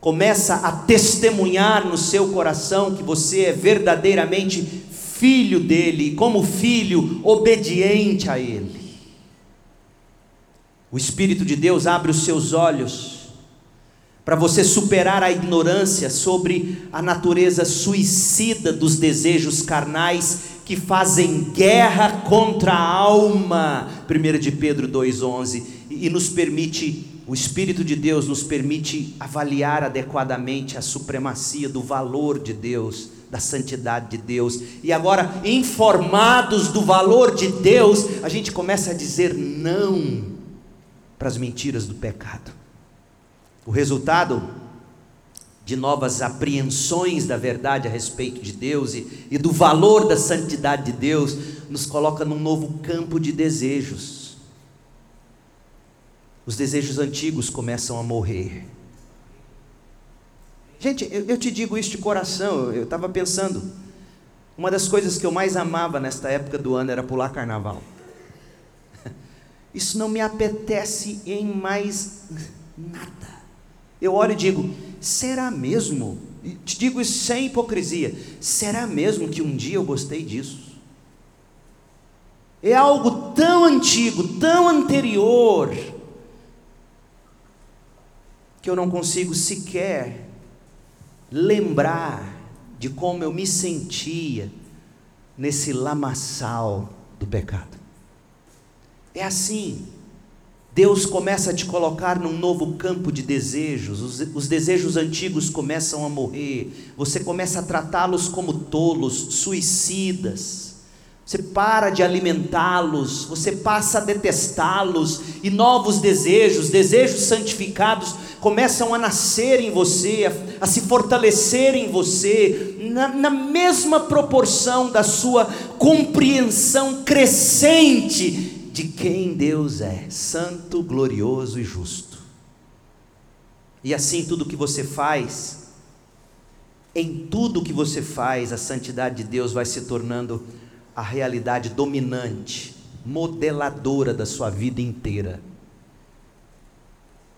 começa a testemunhar no seu coração que você é verdadeiramente filho dele, como filho, obediente a ele. O Espírito de Deus abre os seus olhos para você superar a ignorância sobre a natureza suicida dos desejos carnais que fazem guerra contra a alma. 1 de Pedro 2,11. E nos permite, o Espírito de Deus nos permite avaliar adequadamente a supremacia do valor de Deus, da santidade de Deus. E agora, informados do valor de Deus, a gente começa a dizer não para as mentiras do pecado. O resultado de novas apreensões da verdade a respeito de Deus e, e do valor da santidade de Deus nos coloca num novo campo de desejos. Os desejos antigos começam a morrer. Gente, eu, eu te digo isso de coração, eu estava pensando. Uma das coisas que eu mais amava nesta época do ano era pular carnaval. Isso não me apetece em mais nada. Eu olho e digo: será mesmo? Te digo isso sem hipocrisia: será mesmo que um dia eu gostei disso? é algo tão antigo, tão anterior, que eu não consigo sequer lembrar de como eu me sentia nesse lamaçal do pecado. É assim. Deus começa a te colocar num novo campo de desejos, os, os desejos antigos começam a morrer, você começa a tratá-los como tolos, suicidas, você para de alimentá-los, você passa a detestá-los, e novos desejos, desejos santificados, começam a nascer em você, a, a se fortalecer em você, na, na mesma proporção da sua compreensão crescente de quem Deus é, santo, glorioso e justo. E assim tudo que você faz, em tudo que você faz, a santidade de Deus vai se tornando a realidade dominante, modeladora da sua vida inteira.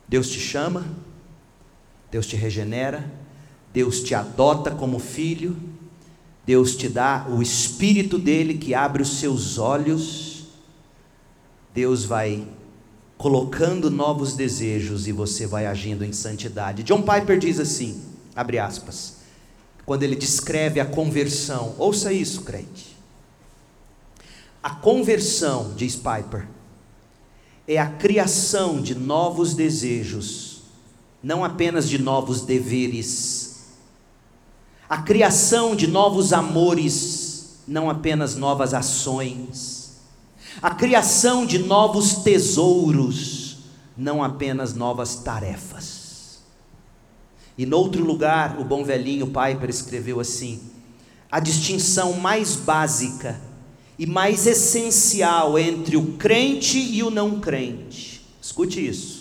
Deus te chama, Deus te regenera, Deus te adota como filho, Deus te dá o Espírito dele que abre os seus olhos Deus vai colocando novos desejos e você vai agindo em santidade. John Piper diz assim, abre aspas, quando ele descreve a conversão, ouça isso, crente. A conversão, diz Piper, é a criação de novos desejos, não apenas de novos deveres, a criação de novos amores, não apenas novas ações a criação de novos tesouros, não apenas novas tarefas. E noutro lugar, o bom velhinho Piper escreveu assim: a distinção mais básica e mais essencial entre o crente e o não crente. Escute isso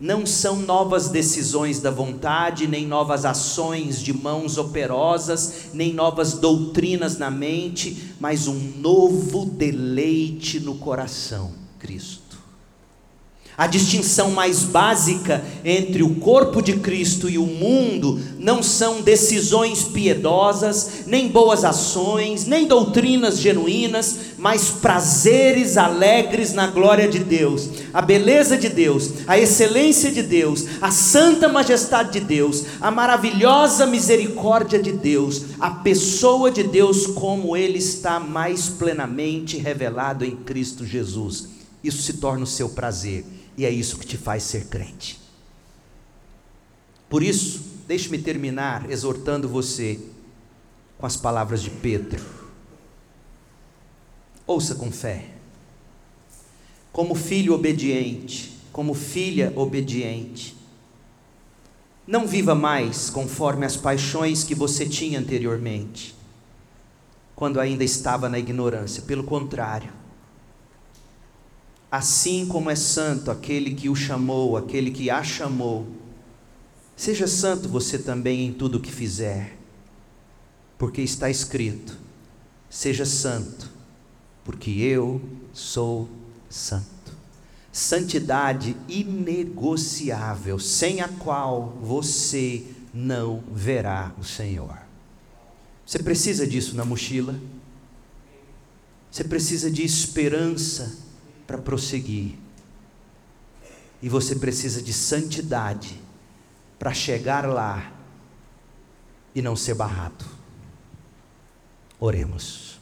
não são novas decisões da vontade, nem novas ações de mãos operosas, nem novas doutrinas na mente, mas um novo deleite no coração, Cristo. A distinção mais básica entre o corpo de Cristo e o mundo não são decisões piedosas, nem boas ações, nem doutrinas genuínas, mas prazeres alegres na glória de Deus, a beleza de Deus, a excelência de Deus, a santa majestade de Deus, a maravilhosa misericórdia de Deus, a pessoa de Deus como Ele está mais plenamente revelado em Cristo Jesus. Isso se torna o seu prazer e é isso que te faz ser crente. Por isso, deixe-me terminar exortando você com as palavras de Pedro. Ouça com fé. Como filho obediente, como filha obediente, não viva mais conforme as paixões que você tinha anteriormente, quando ainda estava na ignorância. Pelo contrário, Assim como é santo aquele que o chamou, aquele que a chamou, seja santo você também em tudo o que fizer, porque está escrito: seja santo, porque eu sou santo. Santidade inegociável, sem a qual você não verá o Senhor. Você precisa disso na mochila? Você precisa de esperança para prosseguir. E você precisa de santidade para chegar lá e não ser barrado. Oremos.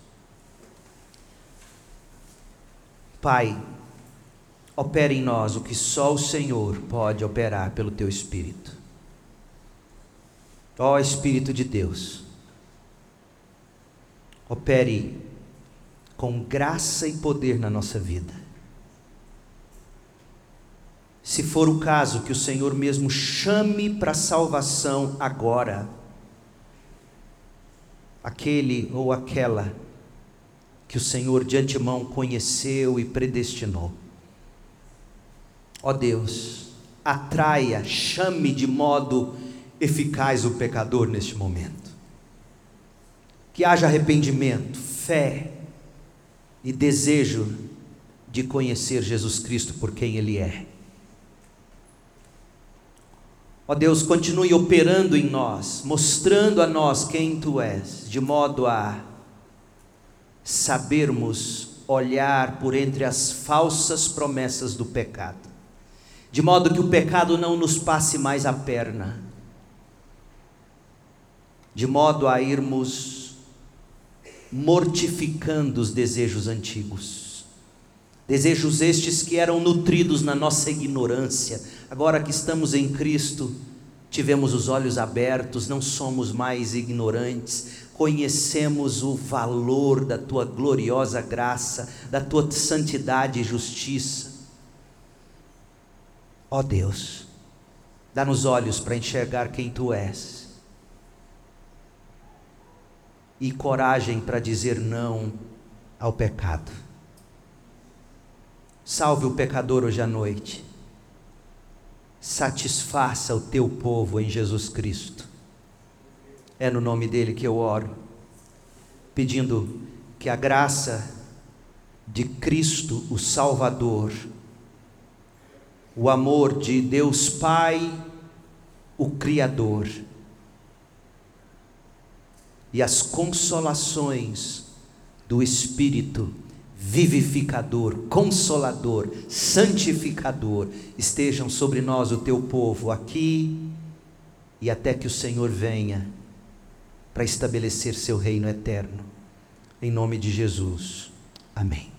Pai, opera em nós o que só o Senhor pode operar pelo teu Espírito. Ó Espírito de Deus, opere com graça e poder na nossa vida se for o caso, que o Senhor mesmo chame para salvação agora aquele ou aquela que o Senhor de antemão conheceu e predestinou. Ó Deus, atraia, chame de modo eficaz o pecador neste momento. Que haja arrependimento, fé e desejo de conhecer Jesus Cristo por quem Ele é. Ó Deus, continue operando em nós, mostrando a nós quem Tu és, de modo a sabermos olhar por entre as falsas promessas do pecado, de modo que o pecado não nos passe mais a perna, de modo a irmos mortificando os desejos antigos. Desejos estes que eram nutridos na nossa ignorância, agora que estamos em Cristo, tivemos os olhos abertos, não somos mais ignorantes, conhecemos o valor da tua gloriosa graça, da tua santidade e justiça. Ó oh Deus, dá-nos olhos para enxergar quem tu és e coragem para dizer não ao pecado. Salve o pecador hoje à noite. Satisfaça o teu povo em Jesus Cristo. É no nome dele que eu oro, pedindo que a graça de Cristo, o Salvador, o amor de Deus Pai, o Criador, e as consolações do Espírito vivificador, consolador, santificador estejam sobre nós, o teu povo, aqui e até que o Senhor venha para estabelecer seu reino eterno. Em nome de Jesus. Amém.